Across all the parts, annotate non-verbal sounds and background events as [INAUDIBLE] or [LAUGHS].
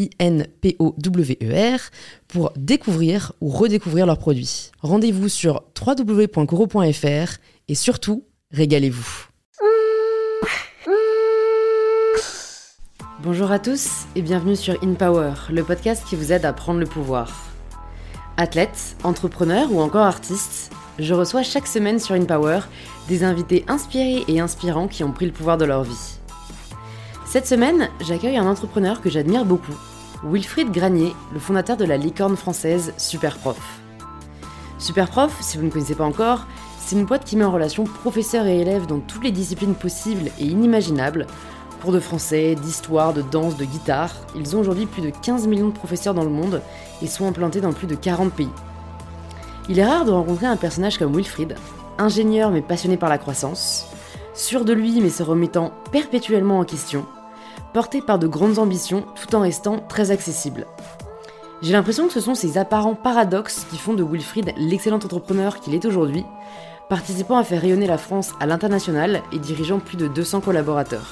I-N-P-O-W-E-R, pour découvrir ou redécouvrir leurs produits. Rendez-vous sur www.coro.fr et surtout, régalez-vous. Bonjour à tous et bienvenue sur InPower, le podcast qui vous aide à prendre le pouvoir. Athlète, entrepreneur ou encore artiste, je reçois chaque semaine sur InPower des invités inspirés et inspirants qui ont pris le pouvoir de leur vie. Cette semaine, j'accueille un entrepreneur que j'admire beaucoup, Wilfried Granier, le fondateur de la licorne française Superprof. Superprof, si vous ne connaissez pas encore, c'est une boîte qui met en relation professeurs et élèves dans toutes les disciplines possibles et inimaginables. Cours de français, d'histoire, de danse, de guitare, ils ont aujourd'hui plus de 15 millions de professeurs dans le monde et sont implantés dans plus de 40 pays. Il est rare de rencontrer un personnage comme Wilfried, ingénieur mais passionné par la croissance, sûr de lui mais se remettant perpétuellement en question, porté par de grandes ambitions tout en restant très accessible. J'ai l'impression que ce sont ces apparents paradoxes qui font de Wilfried l'excellent entrepreneur qu'il est aujourd'hui, participant à faire rayonner la France à l'international et dirigeant plus de 200 collaborateurs.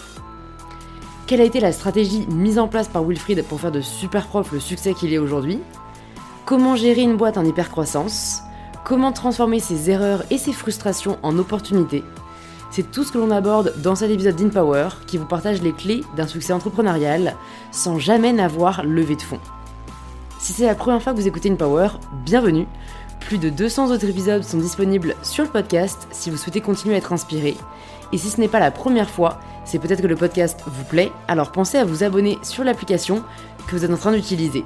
Quelle a été la stratégie mise en place par Wilfried pour faire de Superprof le succès qu'il est aujourd'hui? Comment gérer une boîte en hypercroissance? Comment transformer ses erreurs et ses frustrations en opportunités? C'est tout ce que l'on aborde dans cet épisode d'InPower qui vous partage les clés d'un succès entrepreneurial sans jamais n'avoir levé de fonds. Si c'est la première fois que vous écoutez InPower, bienvenue. Plus de 200 autres épisodes sont disponibles sur le podcast si vous souhaitez continuer à être inspiré. Et si ce n'est pas la première fois, c'est peut-être que le podcast vous plaît, alors pensez à vous abonner sur l'application que vous êtes en train d'utiliser.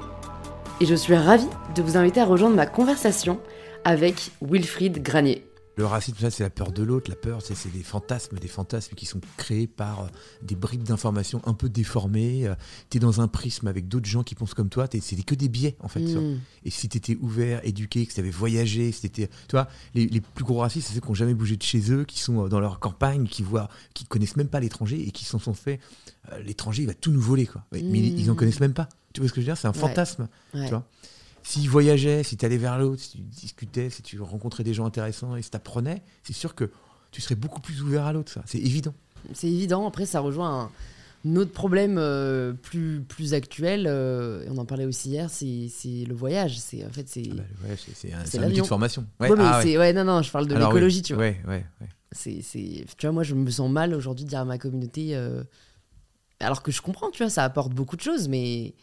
Et je suis ravie de vous inviter à rejoindre ma conversation avec Wilfried Granier. Le racisme, ça, c'est la peur de l'autre. La peur, c'est des fantasmes, des fantasmes qui sont créés par euh, des briques d'informations un peu déformées. Euh, tu es dans un prisme avec d'autres gens qui pensent comme toi. C'est que des biais, en fait. Mm. Et si tu étais ouvert, éduqué, que tu avais voyagé, si tu vois, les, les, plus gros racistes, c'est ceux qui n'ont jamais bougé de chez eux, qui sont euh, dans leur campagne, qui voient, qui connaissent même pas l'étranger et qui s'en sont fait. l'étranger, il va tout nous voler, quoi. Mais ils n'en mm. connaissent même pas. Tu vois ce que je veux dire? C'est un fantasme. Tu vois? S'il voyageait, si tu allais vers l'autre, si tu discutais, si tu rencontrais des gens intéressants et si tu apprenais, c'est sûr que tu serais beaucoup plus ouvert à l'autre, ça. C'est évident. C'est évident. Après, ça rejoint un, autre problème euh, plus, plus actuel. Euh, on en parlait aussi hier, c'est le voyage. C'est en fait c'est. Ah bah, c'est un, outil de formation. Ouais, ah ouais. non, non, je parle de l'écologie, tu vois. Ouais, ouais, C'est, tu vois, moi, je me sens mal aujourd'hui de dire à ma communauté. Euh, alors que je comprends, tu vois, ça apporte beaucoup de choses, mais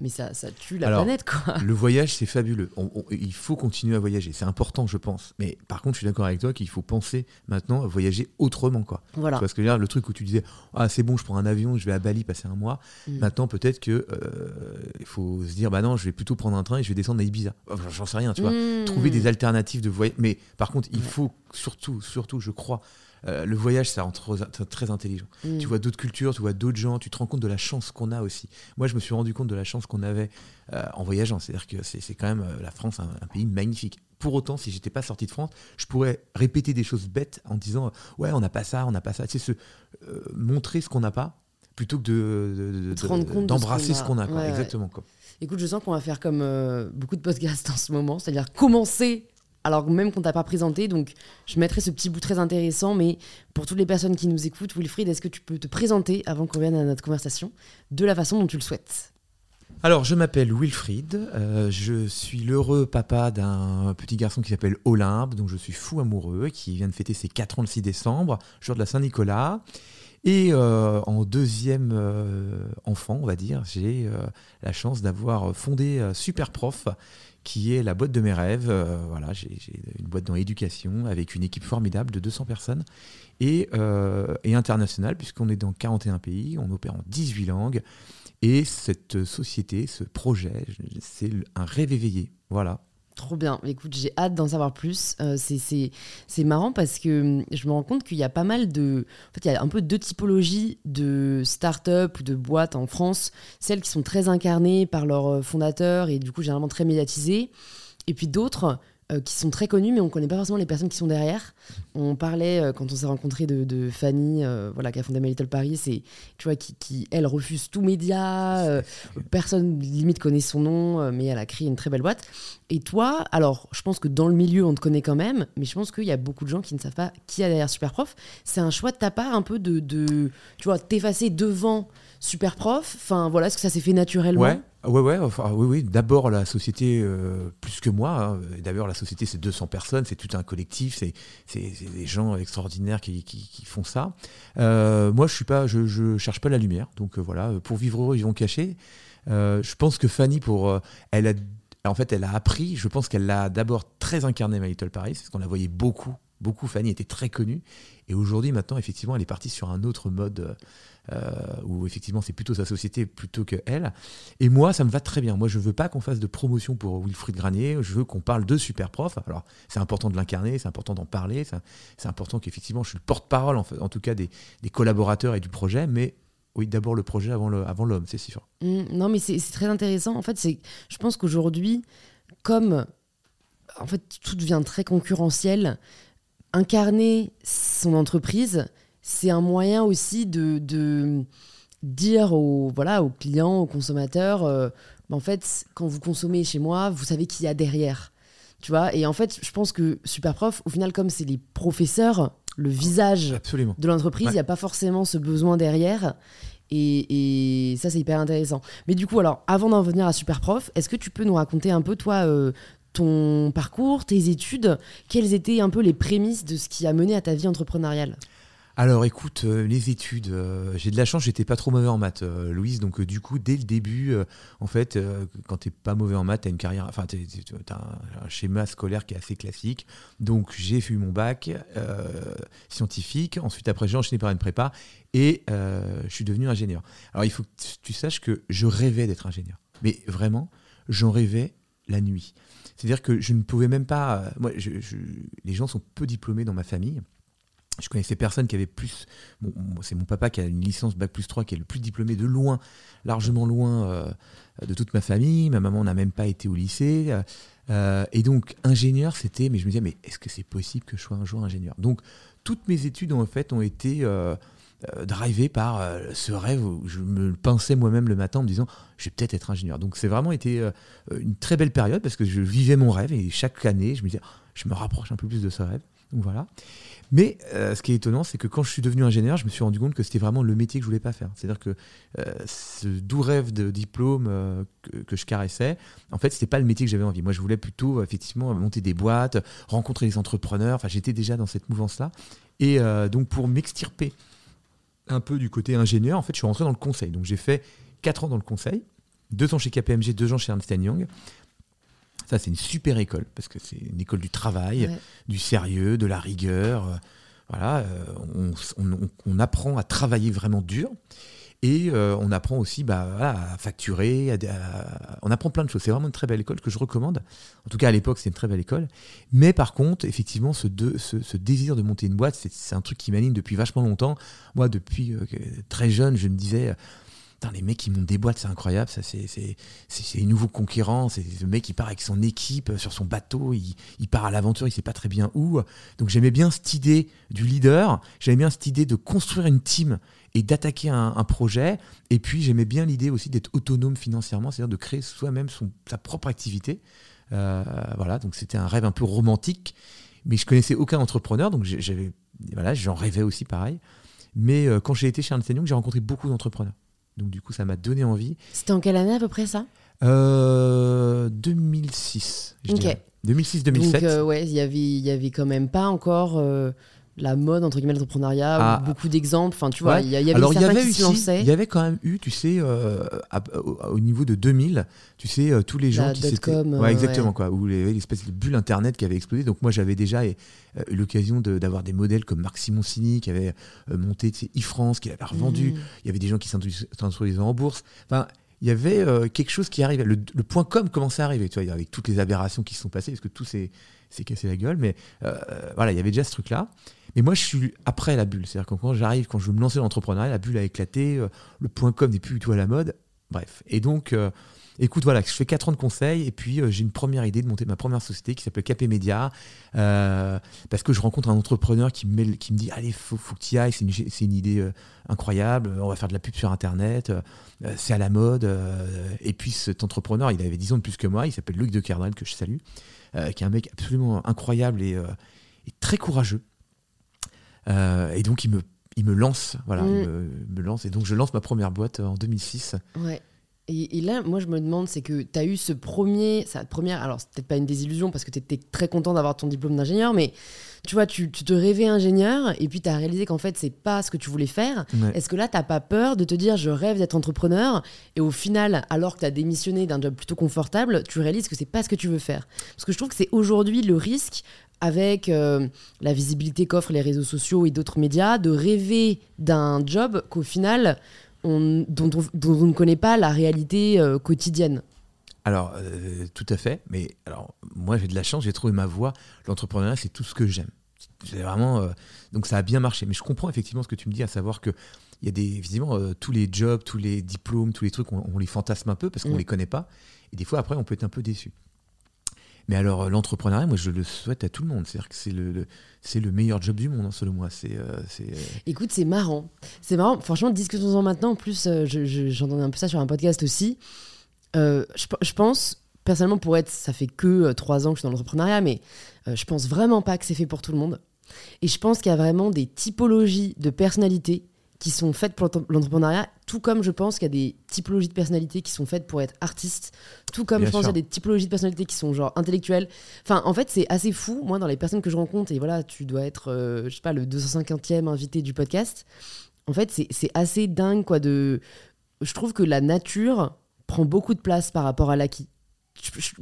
mais ça, ça tue la planète, quoi. Le voyage, c'est fabuleux. il faut continuer à voyager. C'est important, je pense. Mais par contre, je suis d'accord avec toi qu'il faut penser maintenant à voyager autrement, quoi. Voilà. Parce que là, le truc où tu disais, ah, c'est bon, je prends un avion, je vais à Bali passer un mois. Mm. Maintenant, peut-être que euh, il faut se dire, bah non, je vais plutôt prendre un train et je vais descendre à Ibiza. J'en sais rien, tu vois. Mm. Trouver des alternatives de voyage. Mais par contre, il faut surtout, surtout, je crois, euh, le voyage, ça rend très intelligent. Mm. Tu vois d'autres cultures, tu vois d'autres gens, tu te rends compte de la chance qu'on a aussi. Moi, je me suis rendu compte de la chance qu'on avait euh, en voyageant. C'est-à-dire que c'est quand même euh, la France, un, pays magnifique. Pour autant, si j'étais pas sorti de France, je pourrais répéter des choses bêtes en disant ouais, on n'a pas ça, on n'a pas ça. Tu sais, se, montrer ce qu'on n'a pas plutôt que d'embrasser ce qu'on a. Exactement. Quoi. Écoute, je sens qu'on va faire comme beaucoup de podcasts en ce moment, c'est-à-dire commencer alors même qu'on t'a pas présenté. Donc, je mettrai ce petit bout très intéressant. Mais pour toutes les personnes qui nous écoutent, Wilfried, est-ce que tu peux te présenter avant qu'on vienne à notre conversation de la façon dont tu le souhaites? Alors, je m'appelle Wilfried, euh, je suis l'heureux papa d'un petit garçon qui s'appelle Olympe, dont je suis fou amoureux, qui vient de fêter ses 4 ans le 6 décembre, jour de la Saint-Nicolas. Et euh, en deuxième euh, enfant, on va dire, j'ai la chance d'avoir fondé Superprof, qui est la boîte de mes rêves. voilà, j'ai une boîte dans l'éducation avec une équipe formidable de 200 personnes et, et internationale, puisqu'on est dans 41 pays, on opère en 18 langues. Et cette société, ce projet, c'est un rêve éveillé. Voilà. Trop bien. Écoute, j'ai hâte d'en savoir plus. Euh, c'est marrant parce que hum, je me rends compte qu'il y a pas mal de. En fait, il y a un peu deux typologies de start-up ou de boîtes en France. Celles qui sont très incarnées par leurs euh, fondateurs et du coup, généralement très médiatisées. Et puis d'autres euh, qui sont très connus, mais on ne connaît pas forcément les personnes qui sont derrière. On parlait, euh, quand on s'est rencontré de, Fanny, euh, voilà, qui a fondé My Little Paris, et, tu vois, qui, elle, refuse tout média, personne limite connaît son nom, mais elle a créé une très belle boîte. Et toi, alors, je pense que dans le milieu, on te connaît quand même, mais je pense qu'il y a beaucoup de gens qui ne savent pas qui a derrière Superprof. C'est un choix de ta part un peu de, tu vois, t'effacer devant Superprof? Enfin, voilà, est-ce que ça s'est fait naturellement? Ouais, enfin, oui, oui. D'abord, la société, euh, plus que moi. Hein. D'abord, la société, c'est 200 personnes, c'est tout un collectif, c'est des gens extraordinaires qui, qui, font ça. Euh, moi, je suis pas, je, je, cherche pas la lumière. Donc euh, voilà, pour vivre heureux, ils vont cacher. je pense que Fanny, pour, elle a, en fait, elle a appris. Je pense qu'elle l'a d'abord très incarné, My Little Paris, parce qu'on la voyait beaucoup, beaucoup. Fanny était très connue. Et aujourd'hui, maintenant, effectivement, elle est partie sur un autre mode où effectivement c'est plutôt sa société plutôt que elle. Et moi, ça me va très bien. Moi, je veux pas qu'on fasse de promotion pour Wilfried Granier. Je veux qu'on parle de super prof. Alors, c'est important de l'incarner, c'est important d'en parler, c'est important qu'effectivement je suis le porte-parole en, tout cas des, collaborateurs et du projet, mais oui, d'abord le projet avant l'homme, avant c'est sûr. Mmh, non, mais c'est très intéressant. En fait, je pense qu'aujourd'hui, comme en fait tout devient très concurrentiel, incarner son entreprise, c'est un moyen aussi de, dire aux, voilà, aux clients, aux consommateurs, euh, bah, en fait, quand vous consommez chez moi, vous savez qui y a derrière. Tu vois Et en fait, je pense que Superprof, au final, comme c'est les professeurs, le visage de l'entreprise, il n'y a pas forcément ce besoin derrière. Et, ça, c'est hyper intéressant. Mais du coup, alors, avant d'en venir à Superprof, est-ce que tu peux nous raconter un peu, toi, euh, ton parcours, tes études? Quelles étaient un peu les prémices de ce qui a mené à ta vie entrepreneuriale? Alors écoute, euh, les études, euh, j'ai de la chance, j'étais pas trop mauvais en maths, euh, Louise. Donc du coup, dès le début, en fait, quand t'es pas mauvais en maths, t'as une carrière, enfin, t'as un, schéma scolaire qui est assez classique. Donc j'ai fait mon bac scientifique. Ensuite, après, j'ai enchaîné par une prépa et je suis devenu ingénieur. Alors il faut que tu saches que je rêvais d'être ingénieur, mais vraiment, j'en rêvais la nuit. C'est-à-dire que je ne pouvais même pas. moi, les gens sont peu diplômés dans ma famille. Je connaissais personne qui avait plus. c'est mon papa qui a une licence Bac plus 3, qui est le plus diplômé de loin, largement loin euh, de toute ma famille. Ma maman n'a même pas été au lycée. Euh, et donc, ingénieur, c'était. Mais je me disais, mais est-ce que c'est possible que je sois un jour ingénieur? Donc, toutes mes études, en fait, ont été. Euh, drivées par ce rêve où je me pinçais moi-même le matin en me disant je vais peut-être être ingénieur. Donc c'est vraiment été une très belle période parce que je vivais mon rêve et chaque année je me disais je me rapproche un peu plus de ce rêve. Donc voilà. Mais euh, ce qui est étonnant, c'est que quand je suis devenu ingénieur, je me suis rendu compte que c'était vraiment le métier que je voulais pas faire. C'est-à-dire que euh, ce doux rêve de diplôme euh, que, je caressais, en fait, c'était pas le métier que j'avais envie. Moi, je voulais plutôt effectivement monter des boîtes, rencontrer des entrepreneurs. Enfin, j'étais déjà dans cette mouvance-là. Et donc, pour m'extirper un peu du côté ingénieur, en fait, je suis rentré dans le conseil. Donc, j'ai fait 4 ans dans le conseil, 2 ans chez KPMG, 2 ans chez Ernst Young. Ça, c'est une super école, parce que c'est une école du travail, du sérieux, de la rigueur. Euh, voilà, euh, on, apprend à travailler vraiment dur. Et euh, on apprend aussi bah, à facturer, on apprend plein de choses. C'est vraiment une très belle école que je recommande. En tout cas, à l'époque, c'est une très belle école. Mais par contre, effectivement, ce, ce, désir de monter une boîte, c'est un truc qui m'anime depuis vachement longtemps. Moi, depuis très jeune, je me disais, les mecs qui montent des boîtes, c'est incroyable. Ça, c'est, c'est, c'est, les nouveaux conquérants. C'est le mec qui part avec son équipe sur son bateau. Il, il part à l'aventure, il sait pas très bien où. Donc j'aimais bien cette idée du leader. J'aimais bien cette idée de construire une team et d'attaquer un, projet. Et puis j'aimais bien l'idée aussi d'être autonome financièrement, c'est-à-dire de créer soi-même sa propre activité. Euh, voilà, donc c'était un rêve un peu romantique. Mais je connaissais aucun entrepreneur, donc j'avais, voilà, j'en rêvais aussi pareil. Mais euh, quand j'ai été chez Ernst j'ai rencontré beaucoup d'entrepreneurs. Donc du coup, ça m'a donné envie. C'était en quelle année à peu près ça? 2006. 2006-2007. Donc euh, ouais, il y avait, y avait quand même pas encore euh, la mode entre guillemets l'entrepreneuriat ah. beaucoup d'exemples. Enfin tu vois il y, avait alors il y avait aussi, il y avait quand même eu tu sais euh, au, niveau de 2000 tu sais tous les gens qui s'étaient ouais, exactement quoi où il y avait l'espèce de bulle internet qui avait explosé. Donc moi j'avais déjà eu l'occasion d'avoir des modèles comme Marc Simoncini qui avait monté e-France qui l'avait revendu. Mm. il y avait des gens qui s'introduisaient en bourse. Enfin il y avait quelque chose qui arrivait. Le, point com commençait à arriver, tu vois, avec toutes les aberrations qui se sont passées, parce que tout s'est cassé la gueule. Mais voilà, il y avait déjà ce truc-là. Mais moi, je suis après la bulle. C'est-à-dire que quand j'arrive, quand je veux me lancer dans l'entrepreneuriat, la bulle a éclaté, euh, le point com n'est plus du tout à la mode. Bref. Et donc, euh, écoute, voilà, je fais 4 ans de conseil et puis euh, j'ai une première idée de monter ma première société qui s'appelle Capé Média. parce que je rencontre un entrepreneur qui me, qui me dit Allez, faut, faut que tu y ailles, c'est une, une, idée incroyable, on va faire de la pub sur Internet, c'est à la mode. et puis cet entrepreneur, il avait 10 ans de plus que moi, il s'appelle Luc de Cardinal, que je salue, qui est un mec absolument incroyable et, et très courageux. Euh, et donc, il me, il me lance. Voilà, il mm. me, lance. Et donc, je lance ma première boîte en 2006. Ouais. Et, là, moi, je me demande, c'est que tu as eu ce premier, cette première, alors c'est peut-être pas une désillusion parce que tu étais très content d'avoir ton diplôme d'ingénieur, mais tu vois, tu, te rêvais ingénieur et puis tu as réalisé qu'en fait, c'est pas ce que tu voulais faire. Est-ce que là, t'as pas peur de te dire, je rêve d'être entrepreneur et au final, alors que tu as démissionné d'un job plutôt confortable, tu réalises que c'est pas ce que tu veux faire? Parce que je trouve que c'est aujourd'hui le risque avec euh, la visibilité qu'offrent les réseaux sociaux et d'autres médias, de rêver d'un job qu'au final, on, dont, on, ne connaît pas la réalité euh, quotidienne. Alors, euh, tout à fait. Mais alors, moi, j'ai de la chance, j'ai trouvé ma voie. L'entrepreneuriat, c'est tout ce que j'aime. C'est vraiment. donc, ça a bien marché. Mais je comprends effectivement ce que tu me dis, à savoir que il y a des, évidemment, tous les jobs, tous les diplômes, tous les trucs, on, les fantasme un peu parce qu'on ne mm. les connaît pas. Et des fois, après, on peut être un peu déçu. Mais alors, euh, l'entrepreneuriat, moi, je le souhaite à tout le monde. C'est-à-dire que c'est le, c'est le meilleur job du monde, hein, selon moi. C'est, euh, c'est, euh, Écoute, c'est marrant. C'est marrant. Franchement, discutons-en maintenant. En plus, j'entendais un peu ça sur un podcast aussi. je, pense, personnellement, pour être, ça fait que trois ans que je suis dans l'entrepreneuriat, mais je pense vraiment pas que c'est fait pour tout le monde. Et je pense qu'il y a vraiment des typologies de personnalités qui sont faites pour l'entrepreneuriat, tout comme je pense qu'il y a des typologies de personnalités qui sont faites pour être artistes, tout comme je pense qu'il y a des typologies de personnalités qui sont genre intellectuelles. Enfin, en fait, c'est assez fou. Moi, dans les personnes que je rencontre, et voilà, tu dois être, euh, je sais pas, le 250e invité du podcast. En fait, c'est assez dingue, quoi. De, je trouve que la nature prend beaucoup de place par rapport à l'acquis.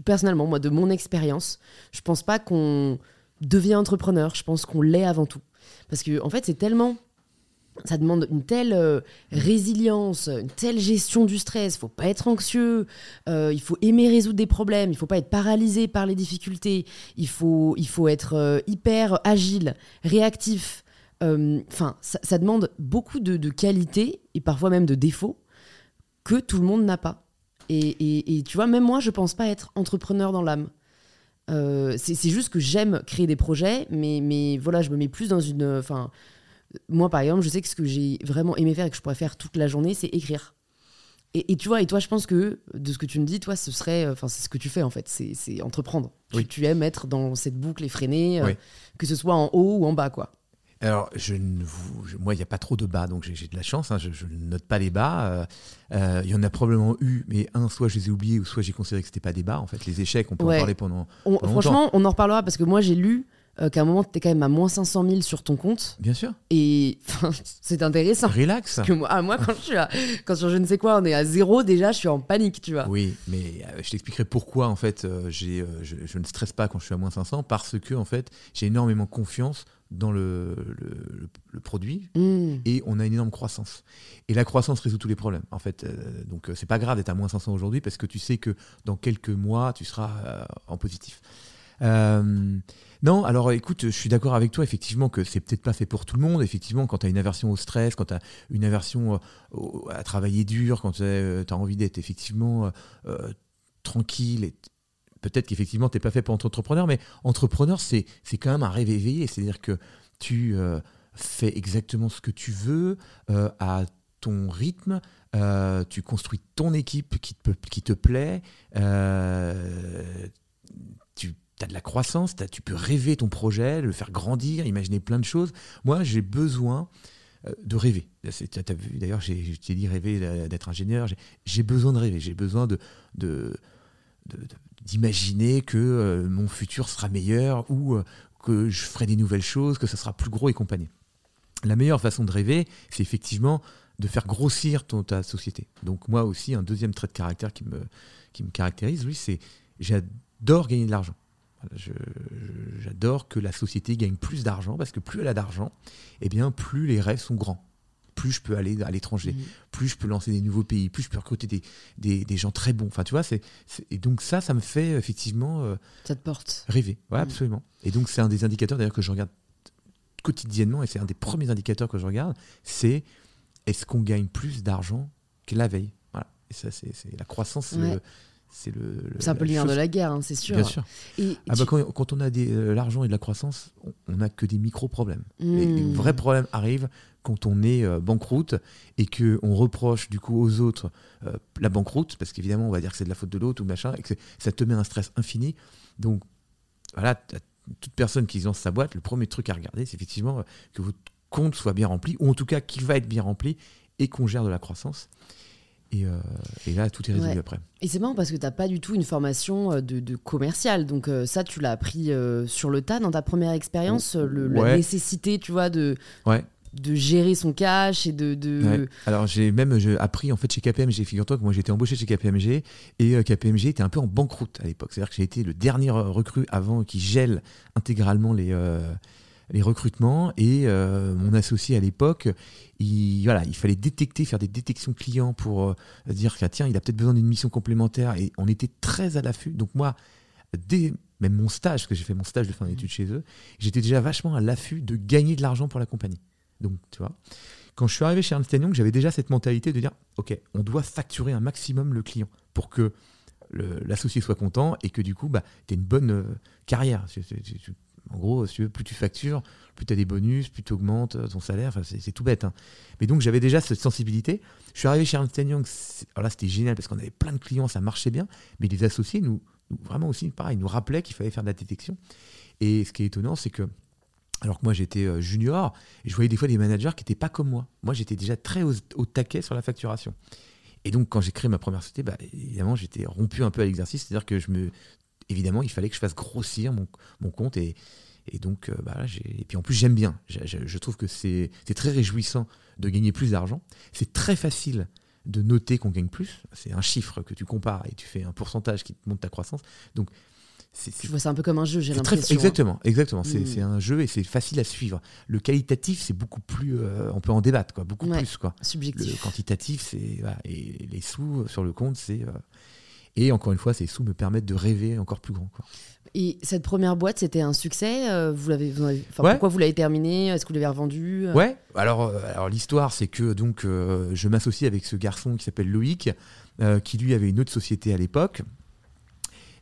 Personnellement, moi, de mon expérience, je pense pas qu'on devient entrepreneur. Je pense qu'on l'est avant tout. Parce que, en fait, c'est tellement ça demande une telle euh, résilience, une telle gestion du stress. Il faut pas être anxieux, euh, il faut aimer résoudre des problèmes, il faut pas être paralysé par les difficultés, il faut, il faut être euh, hyper agile, réactif. Enfin, ça, demande beaucoup de, qualités et parfois même de défauts que tout le monde n'a pas. Et, tu vois, même moi, je pense pas être entrepreneur dans l'âme. c'est juste que j'aime créer des projets, mais, mais voilà, je me mets plus dans une. Moi, par exemple, je sais que ce que j'ai vraiment aimé faire et que je pourrais faire toute la journée, c'est écrire. Et, tu vois, et toi, je pense que de ce que tu me dis, toi, ce serait, euh, enfin, c'est ce que tu fais en fait, c'est entreprendre. Oui. Tu, aimes être dans cette boucle effrénée, euh, que ce soit en haut ou en bas, quoi. Alors, je ne moi, il n'y a pas trop de bas, donc j'ai de la chance. Hein, je, ne note pas les bas. Euh, il y en a probablement eu, mais un, soit je les ai oubliés, ou soit j'ai considéré que c'était pas des bas. En fait, les échecs, on peut en parler pendant. franchement, on en reparlera parce que moi, j'ai lu euh, qu'à un moment, tu es quand même à moins 500 000 sur ton compte. Bien sûr. Et [LAUGHS] c'est intéressant. Relax. Que moi, ah, moi quand, je suis à, quand sur je ne sais quoi, on est à zéro, déjà, je suis en panique, tu vois. Oui, mais euh, je t'expliquerai pourquoi, en fait, euh, j'ai, je, ne stresse pas quand je suis à moins 500, parce que, en fait, j'ai énormément confiance dans le, le, produit hmm. et on a une énorme croissance. Et la croissance résout tous les problèmes. En fait, donc c'est pas grave d'être à moins 500 aujourd'hui parce que tu sais que dans quelques mois, tu seras en positif. Euh, non, alors écoute, je suis d'accord avec toi, effectivement, que c'est peut-être pas fait pour tout le monde. Effectivement, quand tu as une aversion au stress, quand tu as une aversion euh, à travailler dur, quand tu as, euh, envie d'être effectivement tranquille, et peut-être qu'effectivement, tu n'es pas fait pour être entrepreneur, mais entrepreneur, c'est quand même un rêve éveillé. C'est-à-dire que tu fais exactement ce que tu veux à ton rythme, tu construis ton équipe qui te, qui te plaît, tu as de la croissance, tu peux rêver ton projet, le faire grandir, imaginer plein de choses. Moi, j'ai besoin euh, de rêver. Tu vu, d'ailleurs, j'ai dit rêver d'être ingénieur. J'ai besoin de rêver, j'ai besoin de, d'imaginer que euh, mon futur sera meilleur ou euh, que je ferai des nouvelles choses, que ça sera plus gros et compagnie. La meilleure façon de rêver, c'est effectivement de faire grossir ton, ta société. Donc moi aussi, un deuxième trait de caractère qui me, qui me caractérise, oui, c'est j'adore gagner de l'argent. J'adore que la société gagne plus d'argent parce que plus elle a d'argent, eh bien plus les rêves sont grands. Plus je peux aller à l'étranger, mmh. plus je peux lancer des nouveaux pays, plus je peux recruter des, des, des gens très bons. Enfin, tu vois, c'est et donc ça, ça me fait effectivement euh, ça te porte rêver. Ouais, mmh. absolument. Et donc c'est un des indicateurs d'ailleurs que je regarde quotidiennement et c'est un des premiers indicateurs que je regarde, c'est est-ce qu'on gagne plus d'argent que la veille? Voilà. Et ça, c'est la croissance. C'est le, c'est un peu le lien de la guerre, hein, c'est sûr. Bien sûr. Et, ah bah quand, quand, on a de euh, l'argent et de la croissance, on n'a que des micro-problèmes. Les, hmm. vrais problèmes arrivent quand on est euh, banqueroute et qu'on reproche du coup aux autres euh, la banqueroute, parce qu'évidemment on va dire que c'est de la faute de l'autre ou machin, et que ça te met un stress infini. Donc voilà, toute personne qui lance sa boîte, le premier truc à regarder, c'est effectivement que votre compte soit bien rempli, ou en tout cas qu'il va être bien rempli, et qu'on gère de la croissance. Euh, et, là, tout est résolu après. Et c'est marrant parce que tu n'as pas du tout une formation euh, de, commercial. Donc euh, ça, tu l'as appris sur le tas dans ta première expérience, la nécessité, tu vois, de, de gérer son cash et de... de... Alors j'ai même appris en fait chez KPMG. Figure-toi que moi j'étais embauché chez KPMG et KPMG était un peu en banqueroute à l'époque. C'est-à-dire que j'ai été le dernier recrue avant qui gèle intégralement les les recrutements et euh, mon associé à l'époque, il, voilà, il fallait détecter, faire des détections clients pour euh, dire que tiens, il a peut-être besoin d'une mission complémentaire et on était très à l'affût. Donc moi, dès même mon stage, parce que j'ai fait mon stage de fin d'études mmh. chez eux, j'étais déjà vachement à l'affût de gagner de l'argent pour la compagnie. Donc tu vois, quand je suis arrivé chez Ernst Young, j'avais déjà cette mentalité de dire ok, on doit facturer un maximum le client pour que l'associé soit content et que du coup, bah, tu aies une bonne euh, carrière. En gros, plus tu factures, plus tu as des bonus, plus tu augmentes euh, ton salaire. C'est tout bête. Hein. Mais donc, j'avais déjà cette sensibilité. Je suis arrivé chez Ernst Young. Alors là, c'était génial parce qu'on avait plein de clients, ça marchait bien. Mais les associés, nous, vraiment aussi, pareil, nous rappelaient qu'il fallait faire de la détection. Et ce qui est étonnant, c'est que, alors que moi, j'étais euh, junior, je voyais des fois des managers qui n'étaient pas comme moi. Moi, j'étais déjà très au, taquet sur la facturation. Et donc, quand j'ai créé ma première société, bah, évidemment, j'étais rompu un peu à l'exercice. C'est-à-dire que je me évidemment, il fallait que je fasse grossir mon, compte. Et donc, euh, bah, et puis en plus, j'aime bien. Je, trouve que c'est très réjouissant de gagner plus d'argent. C'est très facile de noter qu'on gagne plus. C'est un chiffre que tu compares et tu fais un pourcentage qui te montre ta croissance. Donc, je vois ça un peu comme un jeu, j'ai l'impression. Hein. Exactement, exactement. Hmm. C'est un jeu et c'est facile à suivre. Le qualitatif, c'est beaucoup plus. Euh, on peut en débattre, quoi, beaucoup plus. Quoi. Subjectif. Le quantitatif, c'est. et les sous sur le compte, c'est. Euh, et encore une fois, ces sous me permettent de rêver encore plus grand. Quoi. Et cette première boîte, c'était un succès euh, vous l'avez, Pourquoi vous l'avez terminée? Est-ce que vous l'avez revendue? Euh Ouais, alors, euh, alors l'histoire, c'est que donc, je m'associe avec ce garçon qui s'appelle Loïc, qui lui avait une autre société à l'époque.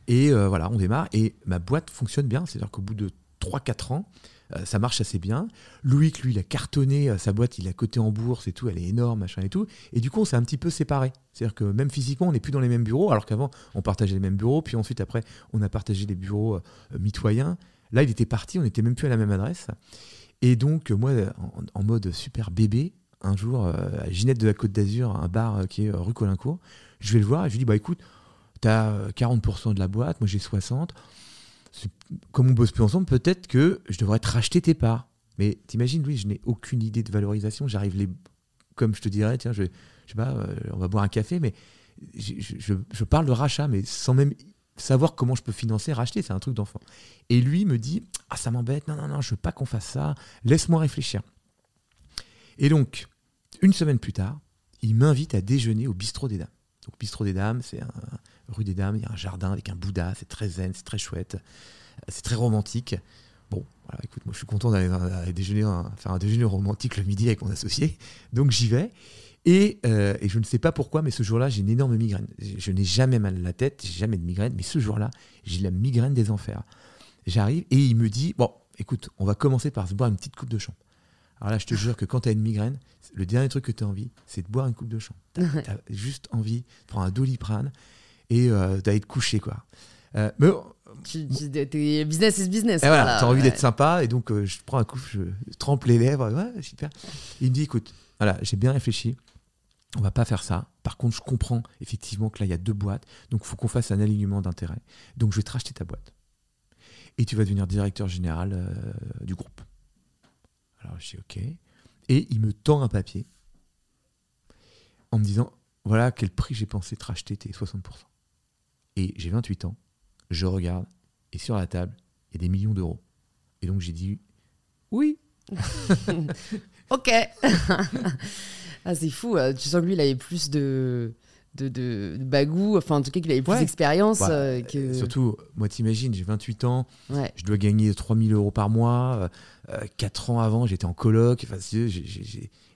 Et voilà, on démarre. Et ma boîte fonctionne bien, c'est-à-dire qu'au bout de 3-4 ans, euh, ça marche assez bien. Loïc, lui, il a cartonné euh, sa boîte, il a coté en bourse et tout, elle est énorme, machin et tout. Et du coup, on s'est un petit peu séparés. C'est-à-dire que même physiquement, on n'est plus dans les mêmes bureaux, alors qu'avant, on partageait les mêmes bureaux, puis ensuite, après, on a partagé des bureaux euh, mitoyens. Là, il était parti, on n'était même plus à la même adresse. Et donc, moi, en, mode super bébé, un jour, à Ginette de la Côte d'Azur, un bar qui est rue Colincourt, je vais le voir et je lui dis, bah écoute, tu as 40% de la boîte, moi j'ai 60% comme on bosse plus ensemble, peut-être que je devrais te racheter tes parts. Mais t'imagines, Louis, je n'ai aucune idée de valorisation. J'arrive les. Comme je te dirais, tiens, je, je sais pas, euh, on va boire un café, mais je, parle de rachat, mais sans même savoir comment je peux financer, racheter, c'est un truc d'enfant. Et lui me dit Ah, ça m'embête, non, non, non, je veux pas qu'on fasse ça, laisse-moi réfléchir. Et donc, une semaine plus tard, il m'invite à déjeuner au bistrot des dames. Donc, bistrot des dames, c'est un, rue des Dames, il y a un jardin avec un Bouddha, c'est très zen, c'est très chouette, c'est très romantique. Bon, voilà, écoute, moi je suis content d'aller déjeuner, faire un déjeuner romantique le midi avec mon associé, donc j'y vais. Et, euh, et, je ne sais pas pourquoi, mais ce jour-là, j'ai une énorme migraine. Je, n'ai jamais mal à la tête, j'ai jamais de migraine, mais ce jour-là, j'ai la migraine des enfers. J'arrive et il me dit Bon, écoute, on va commencer par se boire une petite coupe de champ. Alors là, je te [LAUGHS] jure que quand tu as une migraine, le dernier truc que tu as envie, c'est de boire une coupe de champ. Tu as, juste envie de prendre un doliprane et euh, d'aller te coucher, quoi. Euh, mais business is business. Et voilà, t'as envie d'être sympa et donc euh, je prends un coup, je trempe les lèvres, ouais, super. Il me dit écoute, voilà, j'ai bien réfléchi, on va pas faire ça. Par contre, je comprends effectivement que là il y a deux boîtes, donc il faut qu'on fasse un alignement d'intérêts. Donc je vais te racheter ta boîte. et tu vas devenir directeur général euh, du groupe. Alors je dis ok. Et il me tend un papier en me disant voilà quel prix j'ai pensé te racheter tes 60%. Et j'ai 28 ans, je regarde, et sur la table, il y a des millions d'euros. Et donc j'ai dit oui. [LAUGHS] ok. [LAUGHS] ah, c'est fou. Euh, tu sens que lui, il avait plus de, de, de, bagou, enfin en tout cas qu'il avait plus d'expérience. Euh, que... Surtout, moi t'imagines, j'ai 28 ans, je dois gagner 3000 euros par mois. 4 euh, ans avant, j'étais en coloc. Enfin,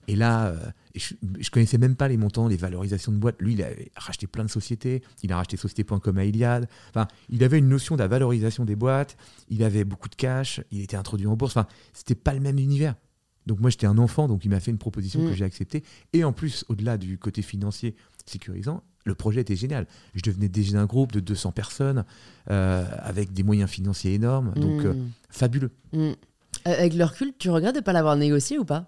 et là, euh, je, ne connaissais même pas les montants, les valorisations de boîtes. Lui, il a racheté plein de sociétés. Il a racheté Société.com à Iliad. Enfin, il avait une notion de la valorisation des boîtes. Il avait beaucoup de cash. Il était introduit en bourse. Enfin, c'était pas le même univers. Donc moi, j'étais un enfant, donc il m'a fait une proposition que mm. j'ai acceptée. Et en plus, au-delà du côté financier sécurisant, le projet était génial. Je devenais déjà un groupe de 200 personnes euh, avec des moyens financiers énormes. Donc, euh, mm. fabuleux. Mm. Avec le recul, tu regrettes de ne pas l'avoir négocié ou pas?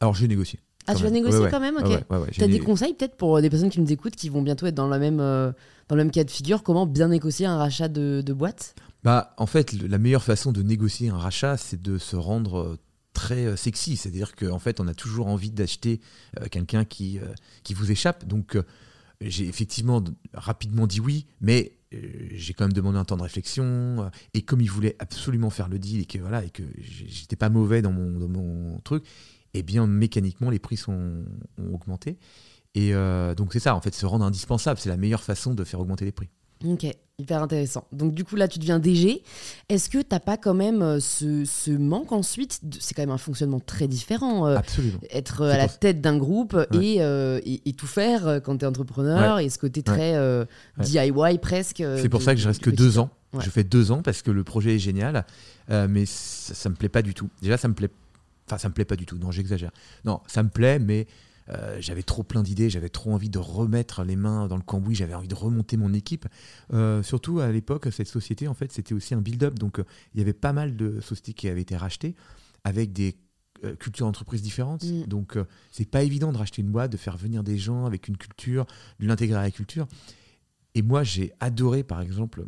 Alors j'ai négocié. Ah, tu vas négocier quand même Ok. tu as des conseils peut-être pour des personnes qui nous écoutent qui vont bientôt être dans, la même, euh, dans le même cas de figure Comment bien négocier un rachat de, de boîte? Bah, En fait, la meilleure façon de négocier un rachat, c'est de se rendre euh, très euh, sexy. C'est-à-dire qu'en fait, on a toujours envie d'acheter quelqu'un qui, qui vous échappe. Donc, j'ai effectivement rapidement dit oui, mais j'ai quand même demandé un temps de réflexion. et comme il voulait absolument faire le deal et que voilà et que j'étais pas mauvais dans mon, dans mon truc, et bien mécaniquement, les prix sont, ont augmenté. Et euh, donc c'est ça, en fait, se rendre indispensable, c'est la meilleure façon de faire augmenter les prix. Ok, hyper intéressant. Donc du coup là, tu deviens DG. Est-ce que tu n'as pas quand même euh, ce, manque ensuite C'est quand même un fonctionnement très différent. Euh, Absolument. Être à la tête d'un groupe et, et, tout faire quand tu es entrepreneur et ce côté très DIY presque. C'est pour ça que je reste que deux ans. Je fais deux ans parce que le projet est génial, mais ça, ne me plaît pas du tout. Déjà, ça me plaît Enfin, ça me plaît pas du tout. Non, j'exagère. Non, ça me plaît, mais euh, j'avais trop plein d'idées, j'avais trop envie de remettre les mains dans le cambouis, j'avais envie de remonter mon équipe. Euh, surtout à l'époque, cette société, en fait, c'était aussi un build-up. Donc, euh, il y avait pas mal de sociétés qui avaient été rachetées avec des cultures d'entreprise différentes. Mm. Donc, c'est pas évident de racheter une boîte, de faire venir des gens avec une culture, de l'intégrer à la culture. Et moi, j'ai adoré, par exemple,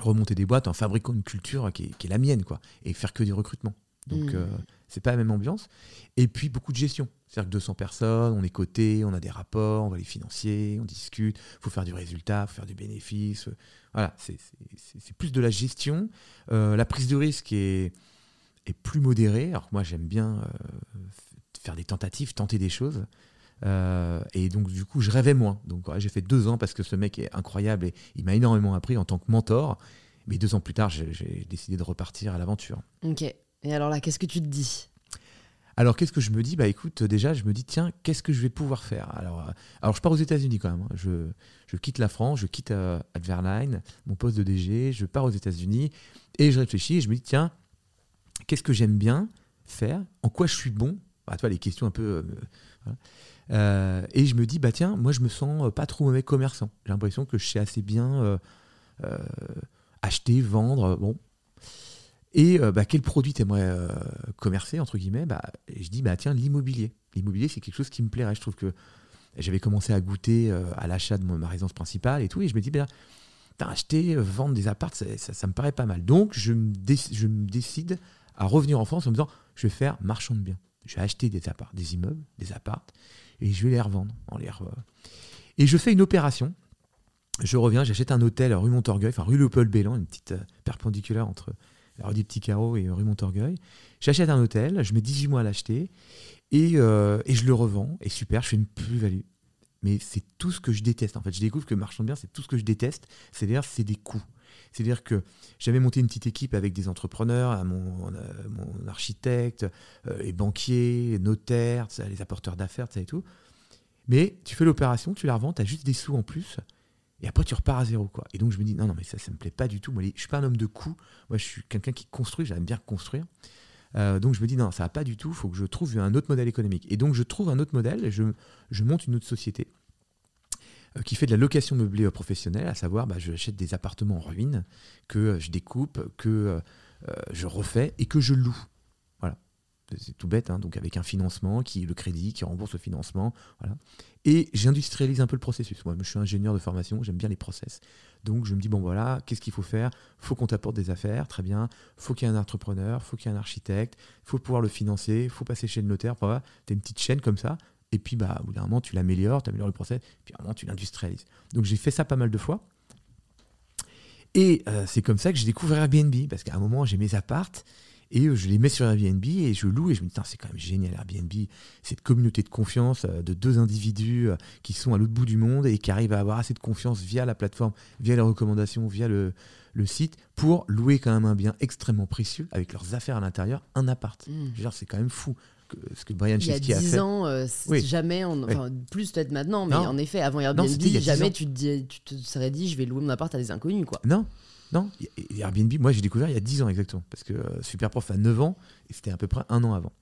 remonter des boîtes en fabriquant une culture qui est, qui est la mienne, quoi, et faire que du recrutement. Donc, mmh. C'est pas la même ambiance. Et puis, beaucoup de gestion. C'est-à-dire que 200 personnes, on est coté, on a des rapports, on va les financier, on discute, il faut faire du résultat, faut faire du bénéfice. Voilà, c'est plus de la gestion. Euh, la prise de risque est, plus modérée. Alors moi, j'aime bien euh, faire des tentatives, tenter des choses. et donc, du coup, je rêvais moins. Donc, j'ai fait deux ans parce que ce mec est incroyable et il m'a énormément appris en tant que mentor. Mais deux ans plus tard, j'ai décidé de repartir à l'aventure. Ok. Et alors là, qu'est-ce que tu te dis? Alors, qu'est-ce que je me dis? Bah écoute, déjà, je me dis, tiens, qu'est-ce que je vais pouvoir faire? Alors, euh, alors, je pars aux États-Unis quand même. Hein. Je, je, quitte la France, je quitte euh, Adverline, mon poste de DG, je pars aux États-Unis et je réfléchis et je me dis, tiens, qu'est-ce que j'aime bien faire? En quoi je suis bon? Bah, Tu vois, les questions un peu. Euh, et je me dis, bah tiens, moi, je me sens pas trop mauvais commerçant. J'ai l'impression que je sais assez bien acheter, vendre. Bon, et euh, bah, quel produit tu aimerais euh, commercer, entre guillemets bah, Je dis, bah, tiens, l'immobilier. L'immobilier, c'est quelque chose qui me plairait. Je trouve que j'avais commencé à goûter euh, à l'achat de ma résidence principale et tout. Et je me dis, acheter, vendre des apparts, ça, me paraît pas mal. Donc, je me, décide à revenir en France en me disant, je vais faire marchand de biens. Je vais acheter des apparts, des immeubles, des apparts, et je vais les revendre. En les Et je fais une opération. Je reviens, j'achète un hôtel rue Montorgueil, enfin rue Léopold-Bélan, une petite perpendiculaire entre alors des petits carreaux et rue Montorgueil. J'achète un hôtel, je mets 18 mois à l'acheter et, euh, et, je le revends. Et super, je fais une plus-value. Mais c'est tout ce que je déteste. En fait, je découvre que marchand de biens, c'est tout ce que je déteste. C'est-à-dire, c'est des coûts. C'est-à-dire que j'avais monté une petite équipe avec des entrepreneurs, mon, mon architecte, euh, les banquiers, notaires, les apporteurs d'affaires, ça et tout. Mais tu fais l'opération, tu la revends, tu as juste des sous en plus. Et après, tu repars à zéro. Quoi. Et donc, je me dis, non, non, mais ça, ça me plaît pas du tout. Moi, je suis pas un homme de coups. Moi, je suis quelqu'un qui construit. J'aime bien construire. Euh, donc, je me dis, non, ça va pas du tout. Il faut que je trouve un autre modèle économique. Et donc, je trouve un autre modèle je, je monte une autre société euh, qui fait de la location meublée professionnelle, à savoir, bah, des appartements en ruine que je découpe, que euh, je refais et que je loue. Voilà. c'est tout bête, hein, donc avec un financement, qui le crédit, qui rembourse le financement. Voilà. Et j'industrialise un peu le processus. Moi, je suis ingénieur de formation, j'aime bien les process. Donc je me dis, bon voilà, qu'est-ce qu'il faut faire? Faut qu'on t'apporte des affaires, très bien. faut qu'il y ait un entrepreneur, faut qu'il y ait un architecte, faut pouvoir le financer, faut passer chez le notaire. Tu as une petite chaîne comme ça. Et puis, bah, au bout d'un moment, tu l'améliores, tu améliores le process, puis à un moment, tu l'industrialises. Donc j'ai fait ça pas mal de fois. Et euh, c'est comme ça que j'ai découvert Airbnb, parce qu'à un moment, j'ai mes appartes, et euh, je les mets sur Airbnb et je loue et je me dis, c'est quand même génial Airbnb, cette communauté de confiance euh, de deux individus euh, qui sont à l'autre bout du monde et qui arrivent à avoir assez de confiance via la plateforme, via les recommandations, via le, le site pour louer quand même un bien extrêmement précieux avec leurs affaires à l'intérieur, un appart. Mmh. C'est quand même fou ce que Brian Chesky a fait. Il y a 10 ans, jamais, enfin, plus peut-être maintenant, mais en effet, avant Airbnb, jamais tu te, tu te serais dit je vais louer mon appart à des inconnus. Quoi. Non, non, Airbnb, moi j'ai découvert il y a 10 ans exactement, parce que euh, Superprof a 9 ans, et c'était à peu près un an avant.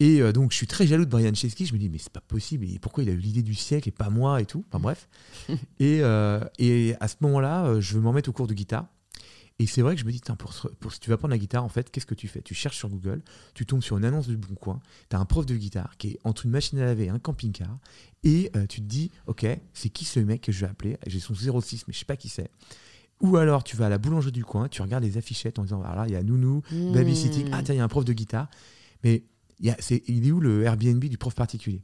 Et euh, donc je suis très jaloux de Brian Chesky, je me dis mais c'est pas possible, et pourquoi il a eu l'idée du siècle et pas moi et tout, enfin bref. [LAUGHS] et, euh, et à ce moment-là, je veux m'en mettre au cours de guitare. Et c'est vrai que je me dis, pour, pour, si tu vas prendre la guitare, en fait, qu'est-ce que tu fais? Tu cherches sur Google, tu tombes sur une annonce du Bon Coin, tu as un prof de guitare qui est entre une machine à laver et un camping-car, et tu te dis, ok, c'est qui ce mec que je vais appeler? J'ai son 06, mais je sais pas qui c'est. Ou alors, tu vas à la boulangerie du coin, tu regardes les affichettes en disant voilà, il y a Nounou, mmh. Babysitting, ah tiens, il y a un prof de guitare. Mais y a, il est où le Airbnb du prof particulier?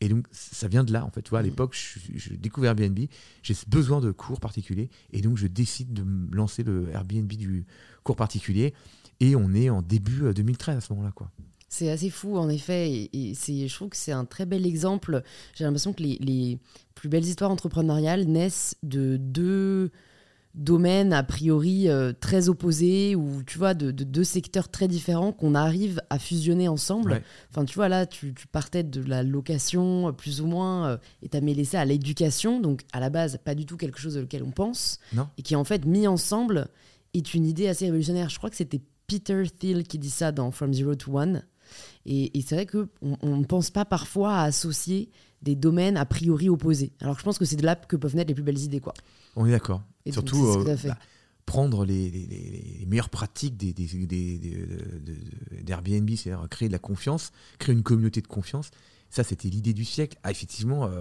Et donc, ça vient de là, en fait. Tu vois, à mmh. l'époque, je, découvre Airbnb, j'ai besoin de cours particuliers, et donc je décide de me lancer le Airbnb du cours particulier. Et on est en début 2013 euh, à ce moment-là, quoi. C'est assez fou, en effet. Et, je trouve que c'est un très bel exemple. J'ai l'impression que les, les plus belles histoires entrepreneuriales naissent de deux domaines a priori euh, très opposés ou tu vois de, deux secteurs très différents qu'on arrive à fusionner ensemble. Enfin tu vois là tu, partais de la location euh, plus ou moins euh, et t'as mêlé ça à l'éducation donc à la base pas du tout quelque chose auquel on pense et qui en fait mis ensemble est une idée assez révolutionnaire. Je crois que c'était Peter Thiel qui dit ça dans From Zero to One. Et, c'est vrai qu'on on ne pense pas parfois à associer des domaines a priori opposés. Alors je pense que c'est de là que peuvent naître les plus belles idées. quoi. On est d'accord. Surtout euh, bah, prendre les, meilleures pratiques des, d'Airbnb, c'est-à-dire créer de la confiance, créer une communauté de confiance. Ça, c'était l'idée du siècle. Ah, effectivement, euh,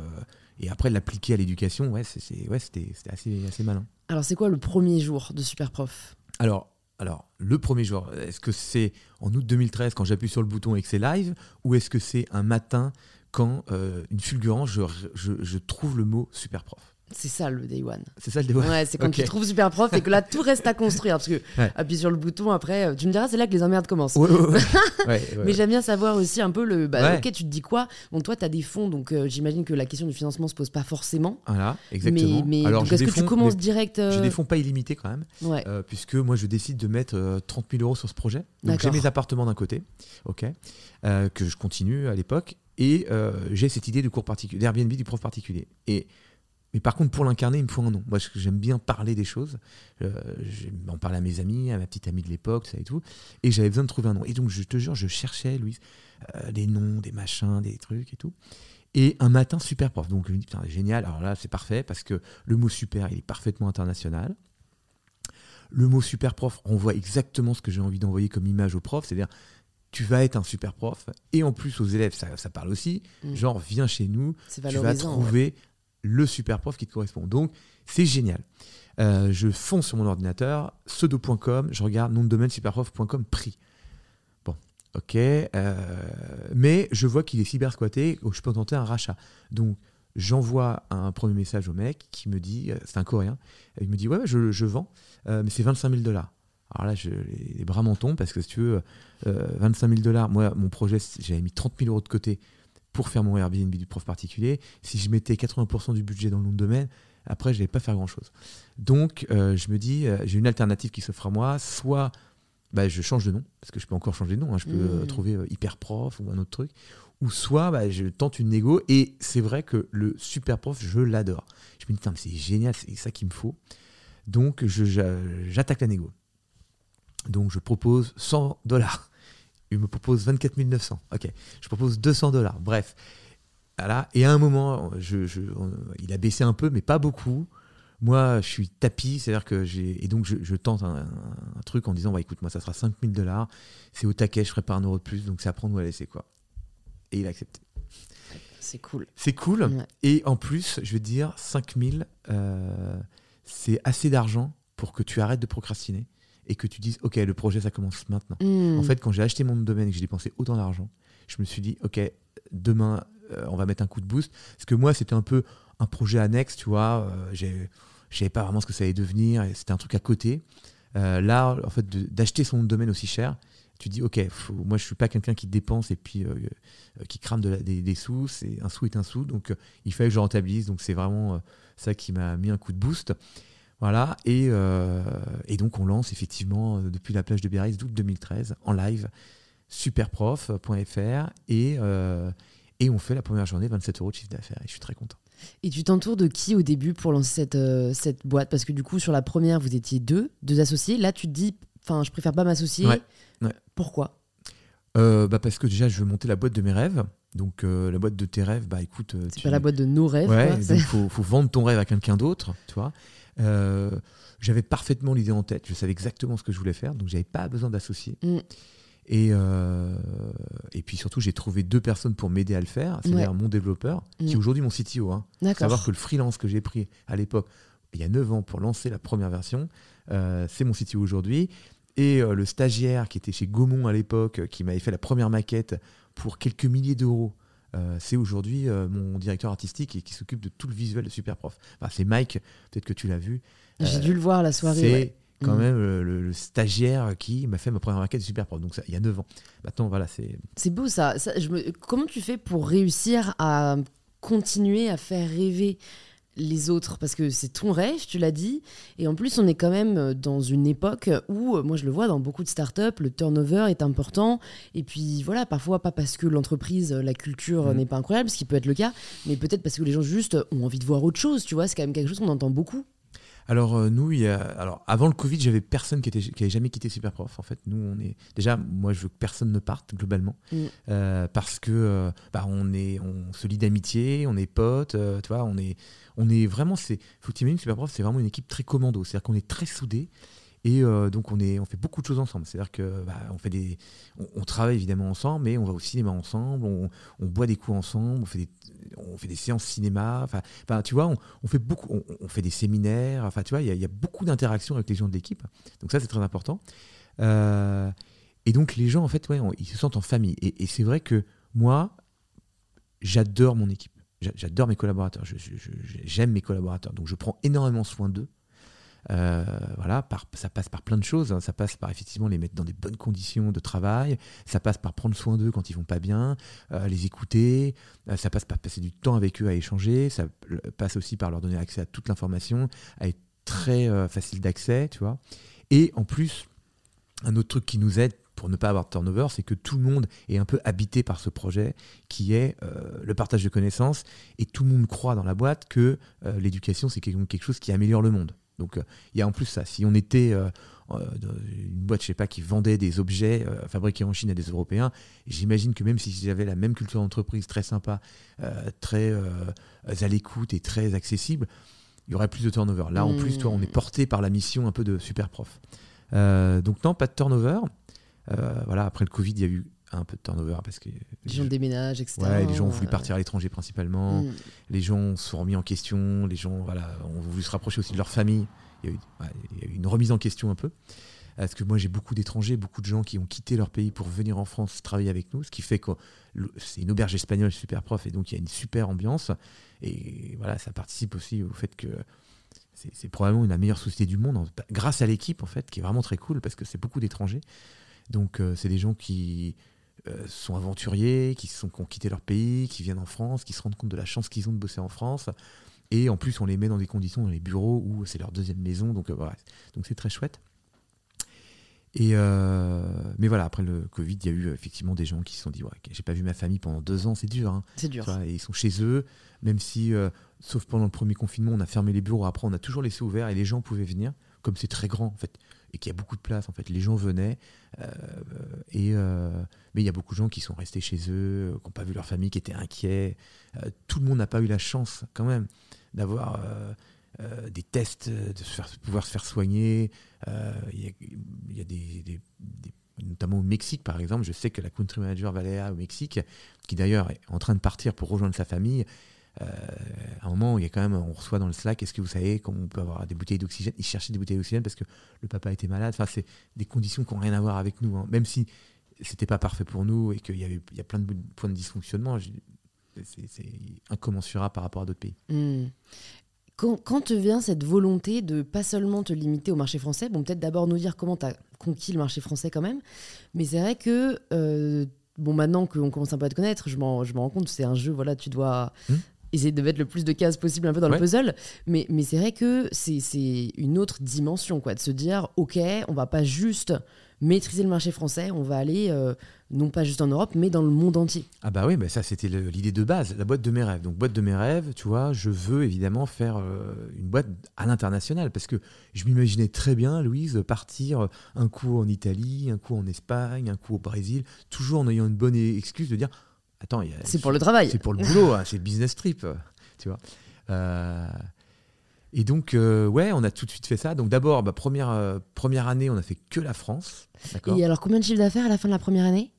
et après l'appliquer à l'éducation, ouais, c'était, assez, assez malin. Alors, c'est quoi le premier jour de Superprof? Alors, alors, le premier jour, est-ce que c'est en août 2013 quand j'appuie sur le bouton et que c'est live, ou est-ce que c'est un matin quand euh, une fulgurance, je, je trouve le mot Superprof? C'est ça le day one. C'est ça le day one. Ouais, c'est quand tu trouves super prof et que là tout reste à construire. Parce que appuie sur le bouton après, euh, tu me diras, c'est là que les emmerdes commencent. [LAUGHS] Mais j'aime bien savoir aussi un peu le. Bah, ok, tu te dis quoi? Bon, toi, tu as des fonds, donc euh, j'imagine que la question du financement se pose pas forcément. Voilà, exactement. Mais, mais est-ce que tu commences direct J'ai des euh, fonds pas illimités quand même. puisque moi, je décide de mettre 30 000 euros sur ce projet. Donc j'ai mes appartements d'un côté, ok, que je continue à l'époque. Et j'ai cette idée de cours particulier, d'Airbnb du prof particulier. Et mais par contre, pour l'incarner, il me faut un nom. Moi, j'aime bien parler des choses. Euh, en parler à mes amis, à ma petite amie de l'époque, ça et tout. Et j'avais besoin de trouver un nom. Et donc, je te jure, je cherchais, Louise, euh, des noms, des machins, des trucs et tout. Et un matin, super prof. Donc, je me dis, putain, génial. Alors là, c'est parfait parce que le mot super, il est parfaitement international. Le mot super prof renvoie exactement ce que j'ai envie d'envoyer comme image au prof. C'est-à-dire, tu vas être un super prof. Et en plus, aux élèves, ça, ça parle aussi. Mm. Genre, viens chez nous, tu vas trouver le super prof qui te correspond. Donc, c'est génial. Euh, je fonce sur mon ordinateur, pseudo.com, je regarde nom de domaine superprof.com prix. Bon, ok. Euh, mais je vois qu'il est cyber squatté, je peux tenter un rachat. Donc, j'envoie un premier message au mec qui me dit, euh, c'est un coréen, il me dit, ouais, je, vends, mais c'est 25 000 dollars. Alors là, les, bras m'en tombent parce que si tu veux, 25 000 dollars, moi, mon projet, j'avais mis 30 000 euros de côté pour faire mon Airbnb du prof particulier. Si je mettais 80% du budget dans le nom de domaine, après, je n'allais pas faire grand-chose. Donc, euh, je me dis, euh, j'ai une alternative qui s'offre à moi. Soit bah, je change de nom, parce que je peux encore changer de nom. Hein. je peux euh, mmh. trouver hyper prof ou un autre truc. Ou soit bah, je tente une négo. Et c'est vrai que le super prof, je l'adore. Je me dis, c'est génial, c'est ça qu'il me faut. Donc, j'attaque la négo. Donc, je propose 100 dollars il me propose 24 900. Ok, je propose 200 dollars. Bref. Voilà. Et à un moment, je, il a baissé un peu, mais pas beaucoup. moi, je suis tapis, c'est-à-dire que j'ai. Et donc, je, tente un, truc en disant bah, écoute, moi, ça sera 5000 dollars, c'est au taquet, je ferai pas un euro de plus, donc c'est à prendre ou à laisser, quoi. Et il a accepté. C'est cool. C'est cool. Et en plus, je veux dire, 5000, euh, c'est assez d'argent pour que tu arrêtes de procrastiner et que tu dises ok, le projet, ça commence maintenant. Hmm. En fait, quand j'ai acheté mon domaine et que j'ai dépensé autant d'argent, je me suis dit ok, demain, euh, on va mettre un coup de boost. Parce que moi, c'était un peu un projet annexe, tu vois. Euh, j'ai je savais pas vraiment ce que ça allait devenir. C'était un truc à côté. Euh, là, en fait, d'acheter son domaine aussi cher, tu dis, ok, moi je suis pas quelqu'un qui dépense et puis qui crame de des, sous. C'est un sou est un sou, donc il fallait que je rentabilise. Donc c'est vraiment ça qui m'a mis un coup de boost. Voilà, et, et, donc on lance effectivement depuis la plage de Biarritz d'août 2013 en live superprof.fr et, et on fait la première journée 27 euros de chiffre d'affaires et je suis très content. Et tu t'entoures de qui au début pour lancer cette, euh, cette boîte? Parce que du coup, sur la première, vous étiez deux, deux associés. Là, tu te dis, enfin, je préfère pas m'associer. Pourquoi? Euh, bah Parce que déjà, je veux monter la boîte de mes rêves. Donc, euh, la boîte de tes rêves, bah écoute. C'est pas la boîte de nos rêves. il faut, faut, vendre ton rêve à quelqu'un d'autre, tu vois. j'avais parfaitement l'idée en tête. Je savais exactement ce que je voulais faire. Donc, j'avais pas besoin d'associer. Mm. Et, euh, et puis surtout, j'ai trouvé deux personnes pour m'aider à le faire. C'est-à-dire mon développeur, qui est mm. aujourd'hui mon CTO. Hein. Savoir que le freelance que j'ai pris à l'époque, il y a 9 ans, pour lancer la première version, euh, c'est mon CTO aujourd'hui. Et euh, le stagiaire qui était chez Gaumont à l'époque, qui m'avait fait la première maquette pour quelques milliers d'euros, c'est aujourd'hui mon directeur artistique et qui s'occupe de tout le visuel de Superprof. Enfin, c'est Mike, peut-être que tu l'as vu. J'ai dû le voir la soirée quand mm. même le, stagiaire qui m'a fait ma première maquette super prof. Donc ça, il y a 9 ans. Maintenant, voilà, c'est. C'est beau ça. je me... Comment tu fais pour réussir à continuer à faire rêver les autres parce que c'est ton rêve, tu l'as dit. Et en plus, on est quand même dans une époque où, moi je le vois dans beaucoup de startups, le turnover est important. Et puis voilà, parfois pas parce que l'entreprise, la culture mm. n'est pas incroyable, ce qui peut être le cas, mais peut-être parce que les gens juste ont envie de voir autre chose. Tu vois, c'est quand même quelque chose qu'on entend beaucoup. Alors euh, nous, il y a, alors avant le Covid, j'avais personne qui était qui avait jamais quitté Superprof. En fait, nous, on est déjà, moi, je veux que personne ne parte globalement, mm. euh, parce que euh, bah, on est, on se lie d'amitié, on est potes, tu vois, on est, on est vraiment, c'est, faut que tu Superprof, c'est vraiment une équipe très commando, c'est-à-dire qu'on est très soudés. Et donc on, est, on fait beaucoup de choses ensemble. C'est-à-dire que bah, on fait des, on, travaille évidemment ensemble, mais on va au cinéma ensemble, on, boit des coups ensemble, on fait des, séances cinéma. Enfin, tu vois, on, fait beaucoup, on, fait des séminaires. Enfin, tu vois, il y, a beaucoup d'interactions avec les gens de l'équipe. Donc ça, c'est très important. Euh, et donc les gens, en fait, ils se sentent en famille. Et, c'est vrai que moi, j'adore mon équipe. J'adore mes collaborateurs. J'aime mes collaborateurs. Donc je prends énormément soin d'eux. Euh, voilà, ça passe par plein de choses. Hein. Ça passe par effectivement les mettre dans des bonnes conditions de travail. Ça passe par prendre soin d'eux quand ils vont pas bien, euh, les écouter. Euh, ça passe par passer du temps avec eux à échanger. Ça passe aussi par leur donner accès à toute l'information, à être très facile d'accès, tu vois. Et en plus, un autre truc qui nous aide pour ne pas avoir de turnover, c'est que tout le monde est un peu habité par ce projet qui est le partage de connaissances et tout le monde croit dans la boîte que l'éducation c'est quelque chose qui améliore le monde. Donc euh, il y a en plus ça. Si on était euh, euh, une boîte, je sais pas, qui vendait des objets fabriqués en Chine à des Européens, j'imagine que même si j'avais la même culture d'entreprise très sympa, très à l'écoute et très accessible, il y aurait plus de turnover. Là, en plus, toi, on est porté par la mission un peu de super prof. donc non, pas de turnover. Voilà, après le Covid, il y a eu un peu de turnover parce que les gens déménagent, etc. Ouais, les gens ont voulu partir à l'étranger principalement. Mm. Les gens se sont remis en question. Les gens, voilà, ont voulu se rapprocher aussi de leur famille. Il y, a eu, une remise en question un peu. Parce que moi, j'ai beaucoup d'étrangers, beaucoup de gens qui ont quitté leur pays pour venir en France travailler avec nous, ce qui fait que c'est une auberge espagnole super prof et donc il y a une super ambiance. Et voilà, ça participe aussi au fait que c'est probablement une la meilleure société du monde grâce à l'équipe en fait, qui est vraiment très cool parce que c'est beaucoup d'étrangers. Donc euh, c'est des gens qui euh, sont aventuriers, qui, sont, qui ont quitté leur pays, qui viennent en France, qui se rendent compte de la chance qu'ils ont de bosser en France. Et en plus, on les met dans des conditions dans les bureaux où c'est leur deuxième maison. Donc, euh, voilà. donc c'est très chouette. Et euh, mais voilà, après le Covid, il y a eu effectivement des gens qui se sont dit ouais, j'ai pas vu ma famille pendant deux ans, c'est dur. Hein. C'est dur. et ils sont chez eux, même si, sauf pendant le premier confinement, on a fermé les bureaux. Après, on a toujours laissé ouvert et les gens pouvaient venir. Comme c'est très grand, en fait et qu'il y a beaucoup de place. En fait, les gens venaient, euh, et, euh, mais il y a beaucoup de gens qui sont restés chez eux, qui n'ont pas vu leur famille, qui étaient inquiets. Euh, tout le monde n'a pas eu la chance, quand même, d'avoir des tests, de pouvoir se faire soigner. Il y, a, des, notamment au Mexique par exemple, je sais que la country manager Valéa au Mexique, qui d'ailleurs est en train de partir pour rejoindre sa famille, euh, à un moment, il y a quand même, on reçoit dans le Slack, est-ce que vous savez qu'on peut avoir des bouteilles d'oxygène? Ils cherchaient des bouteilles d'oxygène parce que le papa était malade. Enfin, c'est des conditions qui n'ont rien à voir avec nous. Hein. Même si c'était pas parfait pour nous et qu'il y avait il y a plein de points de dysfonctionnement, c'est incommensurable par rapport à d'autres pays. Hmm. Quand, quand, te vient cette volonté de pas seulement te limiter au marché français, bon, peut-être d'abord nous dire comment tu as conquis le marché français quand même, mais c'est vrai que euh, bon, maintenant qu'on commence un peu à te connaître, je m'en rends compte, c'est un jeu, voilà, tu dois hmm essayer de mettre le plus de cases possible un peu dans le puzzle. Mais, mais c'est vrai que c'est une autre dimension, quoi, de se dire, OK, on va pas juste maîtriser le marché français, on va aller, euh, non pas juste en Europe, mais dans le monde entier. Ah bah oui, mais ça c'était l'idée de base, la boîte de mes rêves. Donc boîte de mes rêves, tu vois, je veux évidemment faire euh, une boîte à l'international, parce que je m'imaginais très bien, Louise, partir un coup en Italie, un coup en Espagne, un coup au Brésil, toujours en ayant une bonne excuse de dire, Attends, c'est pour le travail. C'est pour le boulot, hein, c'est business trip, tu vois. Euh, et donc, euh, ouais, on a tout de suite fait ça. Donc d'abord, bah, première, euh, première année, on a fait que la France. Et alors, combien de chiffre d'affaires à la fin de la première année?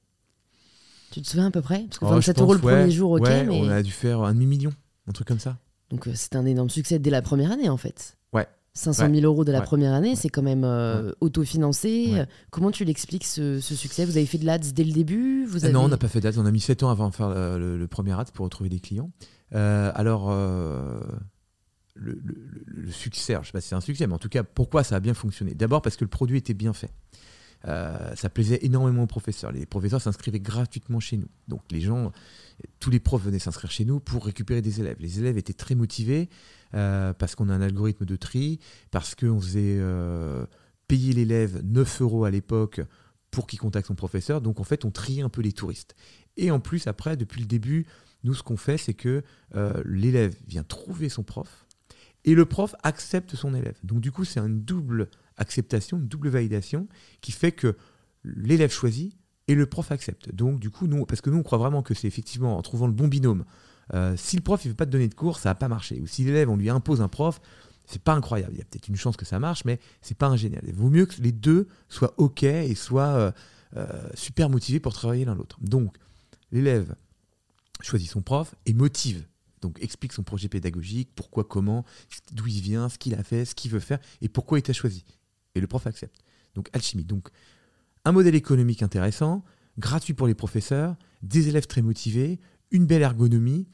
Tu te souviens à peu près? Parce que 27 euros le premier jour, ok. mais... On a dû faire un demi-million, un truc comme ça. Donc c'est un énorme succès dès la première année, en fait. Ouais. 500 000 euros de la première année, c'est quand même euh, autofinancé. Comment tu l'expliques ce, succès? Vous avez fait de l'ADS dès le début? Vous Non, on n'a pas fait d'ADS. On a mis 7 ans avant de faire le, premier ads pour retrouver des clients. Euh, alors, euh, le, succès, je ne sais pas si c'est un succès, mais en tout cas, pourquoi ça a bien fonctionné? D'abord parce que le produit était bien fait. Ça plaisait énormément aux professeurs. Les professeurs s'inscrivaient gratuitement chez nous. Donc les gens, tous les profs venaient s'inscrire chez nous pour récupérer des élèves. Les élèves étaient très motivés. Euh, parce qu'on a un algorithme de tri, parce qu'on faisait euh, payer l'élève 9 euros à l'époque pour qu'il contacte son professeur. Donc en fait, on trie un peu les touristes. Et en plus, après, depuis le début, nous, ce qu'on fait, c'est que euh, l'élève vient trouver son prof et le prof accepte son élève. Donc du coup, c'est une double acceptation, une double validation qui fait que l'élève choisit et le prof accepte. Donc du coup, nous, parce que nous, on croit vraiment que c'est effectivement en trouvant le bon binôme euh, si le prof ne veut pas te donner de cours, ça va pas marcher. Ou si l'élève, on lui impose un prof, c'est pas incroyable. Il y a peut-être une chance que ça marche, mais c'est pas génial. Il vaut mieux que les deux soient OK et soient euh, euh, super motivés pour travailler l'un l'autre. Donc, l'élève choisit son prof et motive. Donc, explique son projet pédagogique, pourquoi, comment, d'où il vient, ce qu'il a fait, ce qu'il veut faire et pourquoi il t'a choisi. Et le prof accepte. Donc, alchimie. Donc, un modèle économique intéressant, gratuit pour les professeurs, des élèves très motivés, une belle ergonomie.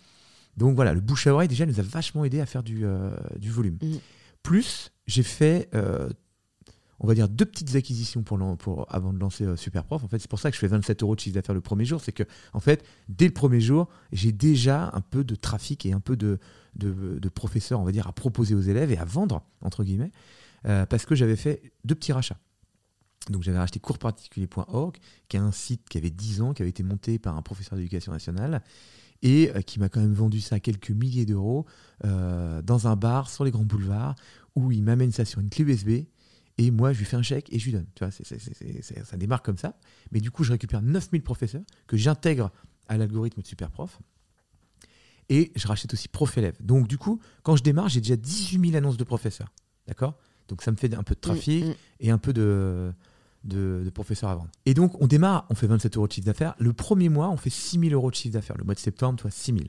Donc voilà, le bouche à oreille déjà nous a vachement aidé à faire du, euh, du volume. Mm. Plus, j'ai fait, euh, on va dire, deux petites acquisitions pour, pour avant de lancer euh, Superprof. En fait, c'est pour ça que je fais 27 euros de chiffre d'affaires le premier jour. C'est que, en fait, dès le premier jour, j'ai déjà un peu de trafic et un peu de, de, professeurs, on va dire, à proposer aux élèves et à vendre, entre guillemets, parce que j'avais fait deux petits rachats. Donc j'avais racheté coursparticulier.org, qui est un site qui avait 10 ans, qui avait été monté par un professeur d'éducation nationale, et euh, qui m'a quand même vendu ça à quelques milliers d'euros euh, dans un bar sur les grands boulevards, où il m'amène ça sur une clé USB, et moi je lui fais un chèque et je lui donne. Tu vois, ça démarre comme ça. Mais du coup, je récupère 9000 professeurs que j'intègre à l'algorithme de Superprof. Et je rachète aussi prof élève. Donc du coup, quand je démarre, j'ai déjà 18 000 annonces de professeurs. D'accord? Donc ça me fait un peu de trafic mm, mm. et un peu de, de, professeurs à vendre. Et donc, on démarre, on fait 27 euros de chiffre d'affaires. Le premier mois, on fait 6 000 euros de chiffre d'affaires. Le mois de septembre, toi, 6 000.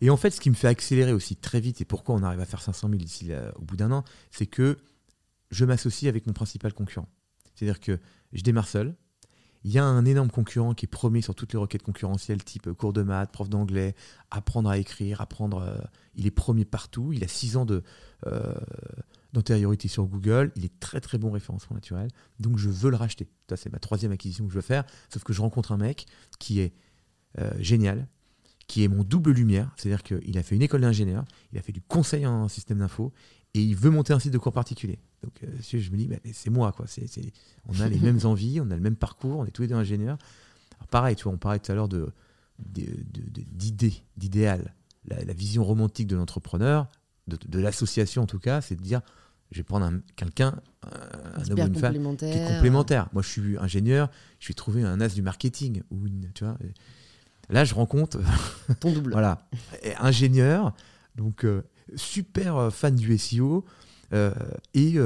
Et en fait, ce qui me fait accélérer aussi très vite, et pourquoi on arrive à faire 500 000 ici au bout d'un an, c'est que je m'associe avec mon principal concurrent. C'est-à-dire que je démarre seul. Il y a un énorme concurrent qui est premier sur toutes les requêtes concurrentielles, type cours de maths, prof d'anglais, apprendre à écrire, apprendre. Euh, il est premier partout. Il a 6 ans de, euh, d'antériorité sur Google. Il est très très bon référencement naturel. Donc je veux le racheter. Ça, c'est ma troisième acquisition que je veux faire. Sauf que je rencontre un mec qui est euh, génial, qui est mon double lumière. C'est-à-dire qu'il a fait une école d'ingénieur, il a fait du conseil en système d'info et il veut monter un site de cours particulier. Donc euh, je me dis, bah, c'est moi. quoi. On a les [LAUGHS] mêmes envies, on a le même parcours, on est tous les deux ingénieurs. pareil, tu vois, on parlait tout à l'heure de, d'idées, d'idéal. La, la, vision romantique de l'entrepreneur, de, l'association en tout cas, c'est de dire je vais prendre quelqu'un, un, homme ou une femme qui est complémentaire. Moi, je suis ingénieur, je vais trouver un as du marketing ou une, tu vois. Là, je rencontre [LAUGHS] ton double. voilà, ingénieur. Donc, euh, super fan du SEO. et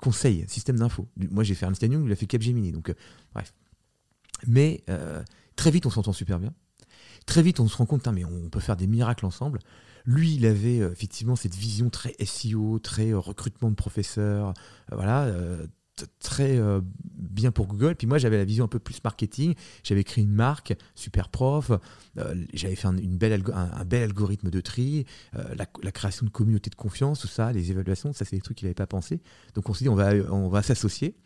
conseil, système d'info. Moi, j'ai fait Ernst Young, il a fait Capgemini. Donc, bref. Mais très vite, on s'entend super bien. Très vite, on se rend compte, mais on peut faire des miracles ensemble. Lui, il avait euh, effectivement cette vision très SEO, très euh, recrutement de professeurs, euh, voilà, très bien pour Google. Puis moi, j'avais la vision un peu plus marketing. J'avais créé une marque, Super Prof. j'avais fait un, bel algorithme de tri, la, création de communautés de confiance, tout ça, les évaluations, ça, c'est des trucs qu'il n'avait pas pensé. Donc on s'est dit, on va, on va s'associer.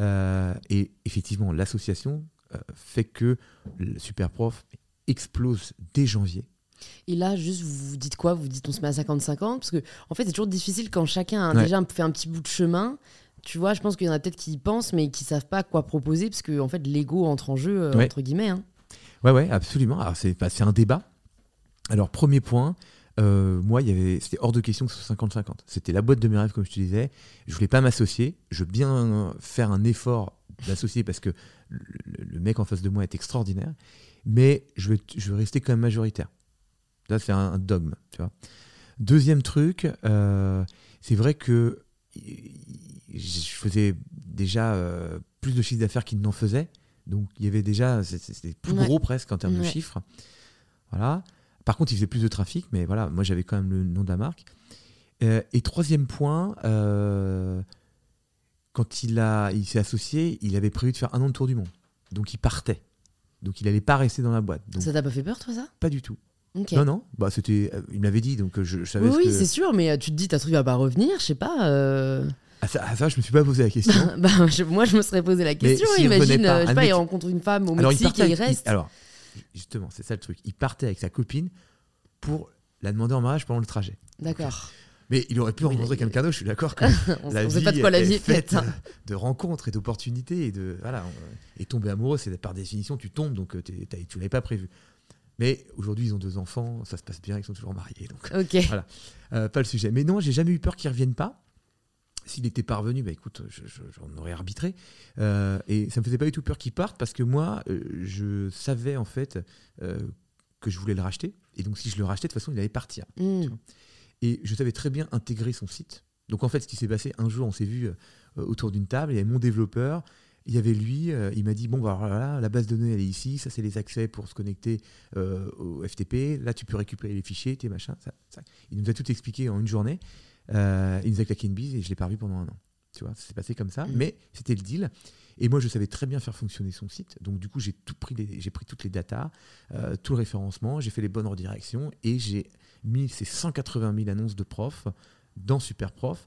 et effectivement, l'association fait que le Super Prof explose dès janvier. Et là, juste, vous vous dites quoi? Vous dites on se met à 50-50 Parce que, en fait, c'est toujours difficile quand chacun a déjà fait un petit bout de chemin. Tu vois, je pense qu'il y en a peut-être qui y pensent, mais qui savent pas quoi proposer, parce que, en fait, l'ego entre en jeu, euh, entre guillemets. Hein. Ouais, ouais, absolument. Alors, c'est bah, un débat. Alors, premier point, euh, moi, c'était hors de question que ce soit 50-50. C'était la boîte de mes rêves, comme je te disais. Je voulais pas m'associer. Je veux bien faire un effort d'associer parce que le, le, mec en face de moi est extraordinaire. Mais je veux, je veux rester quand même majoritaire. Là, c'est un, dogme. Tu vois. Deuxième truc, euh, c'est vrai que je faisais déjà euh, plus de chiffre d'affaires qu'il n'en faisait. Donc il y avait déjà, c'était plus gros presque en termes de chiffres. Voilà. Par contre, il faisait plus de trafic, mais voilà, moi j'avais quand même le nom de la marque. Euh, et troisième point, quand il, a, il s'est associé, il avait prévu de faire un an de tour du monde. Donc il partait. Donc il n'allait pas rester dans la boîte. ça t'a pas fait peur, toi, ça? Pas du tout. Non, non, bah, c'était, euh, il me l'avait dit, donc euh, je, savais Oui, c'est sûr, mais euh, tu te dis, ta truc va pas revenir, je sais pas. Ah, ça, ah, ça, je me suis pas posé la question. [LAUGHS] bah, moi, je me serais posé la question. Imagine, je sais pas, il rencontre une femme au Mexique et il reste. alors, justement, c'est ça le truc. Il partait avec sa copine pour la demander en mariage pendant le trajet. D'accord. Mais il aurait pu rencontrer quelqu'un d'autre, je suis d'accord que [LAUGHS] on la vie pas de quoi la vie est faite. Hein. De rencontres et d'opportunités et de voilà et tomber amoureux, c'est par définition tu tombes donc tu l'avais pas prévu. Mais aujourd'hui, ils ont deux enfants, ça se passe bien, ils sont toujours mariés. Donc [LAUGHS] voilà, euh, pas le sujet. Mais non, j'ai jamais eu peur qu'ils reviennent pas. S'il était parvenu, bah écoute, j'en aurais arbitré. Euh, et ça me faisait pas du tout peur qu'ils partent parce que moi, euh, je savais en fait que je voulais le racheter. Et donc, si je le rachetais, de toute façon, il allait partir. Hmm. Et je savais très bien intégrer son site. Donc, en fait, ce qui s'est passé, un jour, on s'est vu autour d'une table, il y avait mon développeur, il y avait lui, euh, il m'a dit bon, bah, voilà, la base de données, elle est ici, ça, c'est les accès pour se connecter euh, au FTP, là, tu peux récupérer les fichiers, tes machins. Ça, Il nous a tout expliqué en une journée. Euh, il nous a claqué une bise et je l'ai pas revu pendant un an. Tu vois, ça s'est passé comme ça, mmh. mais c'était le deal. Et moi, je savais très bien faire fonctionner son site. Donc, du coup, j'ai tout pris, j'ai pris toutes les datas, tout le référencement, j'ai fait les bonnes redirections et j'ai mis ces 180 000 annonces de profs dans Superprof.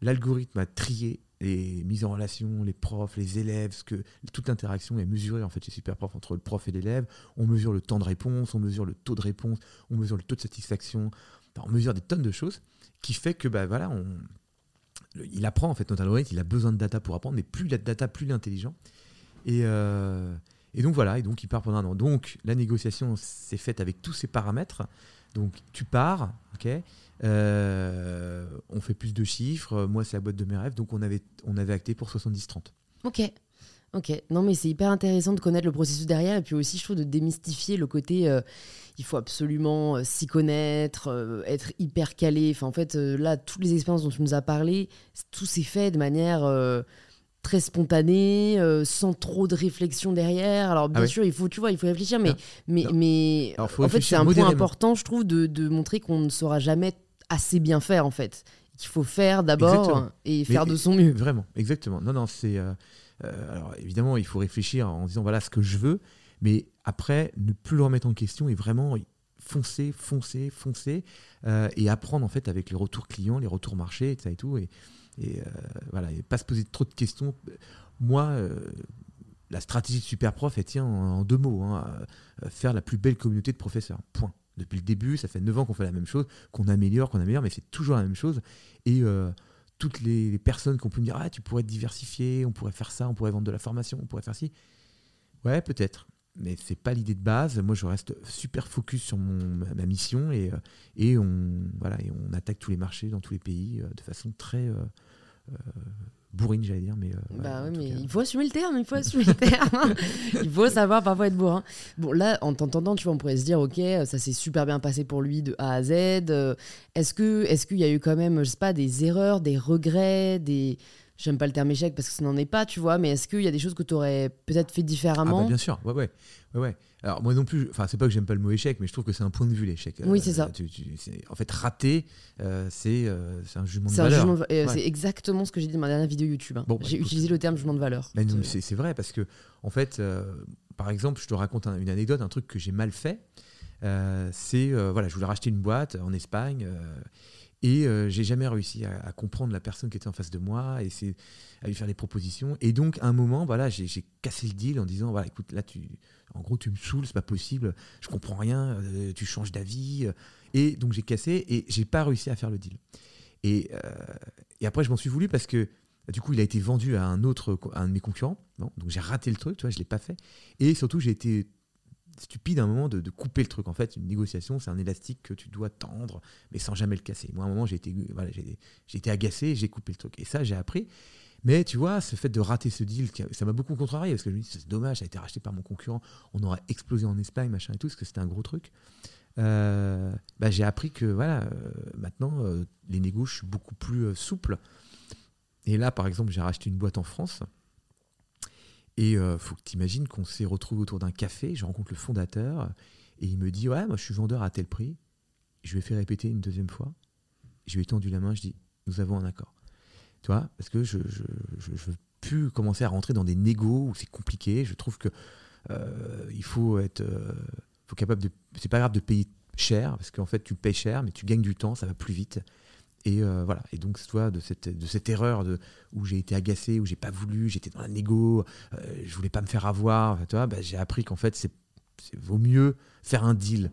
L'algorithme a trié les mises en relation, les profs, les élèves, que toute l'interaction est mesurée en fait chez Superprof entre le prof et l'élève. On mesure le temps de réponse, on mesure le taux de réponse, on mesure le taux de satisfaction, on mesure des tonnes de choses qui fait que bah voilà, il apprend en fait notre algorithme, il a besoin de data pour apprendre, mais plus il a de data, plus il est intelligent. Et, euh, et donc voilà, et donc il part pendant un an. Donc la négociation s'est faite avec tous ces paramètres. Donc tu pars, ok euh, on fait plus de chiffres. Moi, c'est la boîte de mes rêves. Donc, on avait, on avait acté pour 70-30. Ok. Ok, non mais c'est hyper intéressant de connaître le processus derrière et puis aussi je trouve de démystifier le côté euh, il faut absolument euh, s'y connaître, être hyper calé. Enfin en fait là toutes les expériences dont tu nous as parlé, tout s'est fait de manière très spontanée, sans trop de réflexion derrière. Alors bien ah sûr il faut tu vois il faut réfléchir mais mais mais en fait c'est un point important je trouve de, de montrer qu'on ne saura jamais assez bien faire en fait. Qu'il faut faire d'abord et faire de son mieux. Vraiment, exactement. Non, non, c'est. Euh, euh, alors évidemment, il faut réfléchir en disant voilà ce que je veux, mais après, ne plus le remettre en question et vraiment foncer, foncer, foncer euh, et apprendre en fait avec les retours clients, les retours marchés, et ça et tout. Et, et voilà, et pas se poser trop de questions. Moi, la stratégie de Superprof, elle tient en, deux mots hein, faire la plus belle communauté de professeurs. Point depuis le début. Ça fait 9 ans qu'on fait la même chose, qu'on améliore, qu'on améliore, mais c'est toujours la même chose. Et euh, toutes les, personnes qu'on peut me dire Ah, tu pourrais te diversifier, on pourrait faire ça, on pourrait vendre de la formation, on pourrait faire ci. Ouais, peut-être. Mais c'est pas l'idée de base. Moi, je reste super focus sur mon, ma mission et, euh, et, on, voilà, et on attaque tous les marchés dans tous les pays euh, de façon très bourrine, j'allais dire. Mais, bah ouais, mais il faut assumer le terme, il faut assumer le terme. [LAUGHS] il faut savoir parfois être bourrin. Bon, là, en t'entendant, tu vois, on pourrait se dire, ok, ça s'est super bien passé pour lui de A à Z. Est-ce que, est-ce qu'il y a eu quand même, je sais pas, des erreurs, des regrets, des j'aime pas le terme échec parce que ce n'en est pas, tu vois, mais est-ce qu'il y a des choses que tu aurais peut-être fait différemment? Ah bah Bien sûr, ouais, ouais, ouais, ouais. Alors moi non plus, enfin c'est pas que j'aime pas le mot échec, mais je trouve que c'est un point de vue l'échec. Oui, c'est ça. en fait, rater, euh, euh, c'est un jugement de valeur. C'est exactement ce que j'ai dit dans ma dernière vidéo YouTube. Hein. Bah, j'ai utilisé le terme jugement de valeur. c'est vrai parce que, en fait, euh, par exemple, je te raconte une anecdote, un truc que j'ai mal fait. c'est voilà, je voulais racheter une boîte en Espagne et euh, j'ai jamais réussi à, comprendre la personne qui était en face de moi, et c'est à lui faire des propositions. Et donc, à un moment, voilà, j'ai cassé le deal en disant voilà, écoute, là, tu, en gros, tu me saoules, c'est pas possible, je comprends rien, euh, tu changes d'avis. Et donc, j'ai cassé et j'ai pas réussi à faire le deal. Et, euh, et après, je m'en suis voulu parce que du coup, il a été vendu à un autre, à un de mes concurrents. donc, j'ai raté le truc, tu vois, je l'ai pas fait. Et surtout, j'ai été stupide à un moment de, couper le truc. En fait, une négociation, c'est un élastique que tu dois tendre, mais sans jamais le casser. Moi, à un moment, j'ai été, voilà, j'ai, été agacé, j'ai coupé le truc. Et ça, j'ai appris. Mais tu vois, ce fait de rater ce deal, ça m'a beaucoup contrarié parce que je me dis, c'est dommage, ça a été racheté par mon concurrent, on aurait explosé en Espagne, machin et tout, parce que c'était un gros truc. Euh, bah, j'ai appris que voilà, euh, maintenant, euh, les je suis beaucoup plus souple. Et là, par exemple, j'ai racheté une boîte en France et il faut que tu imagines qu'on s'est retrouvé autour d'un café, je rencontre le fondateur, et il me dit Ouais, moi je suis vendeur à tel prix. Je lui ai fait répéter une deuxième fois. Je lui ai tendu la main, je dis Nous avons un accord. Tu vois, parce que je ne veux plus commencer à rentrer dans des négos où c'est compliqué. Je trouve que euh, il faut être euh, faut capable de. C'est pas grave de payer cher, parce qu'en fait tu payes cher, mais tu gagnes du temps, ça va plus vite. Et euh, voilà. Et donc, toi, de cette, de cette erreur de, où j'ai été agacé, où j'ai pas voulu, j'étais dans la négo, je voulais pas me faire avoir, tu vois, bah, j'ai appris qu'en fait, c'est vaut mieux faire un deal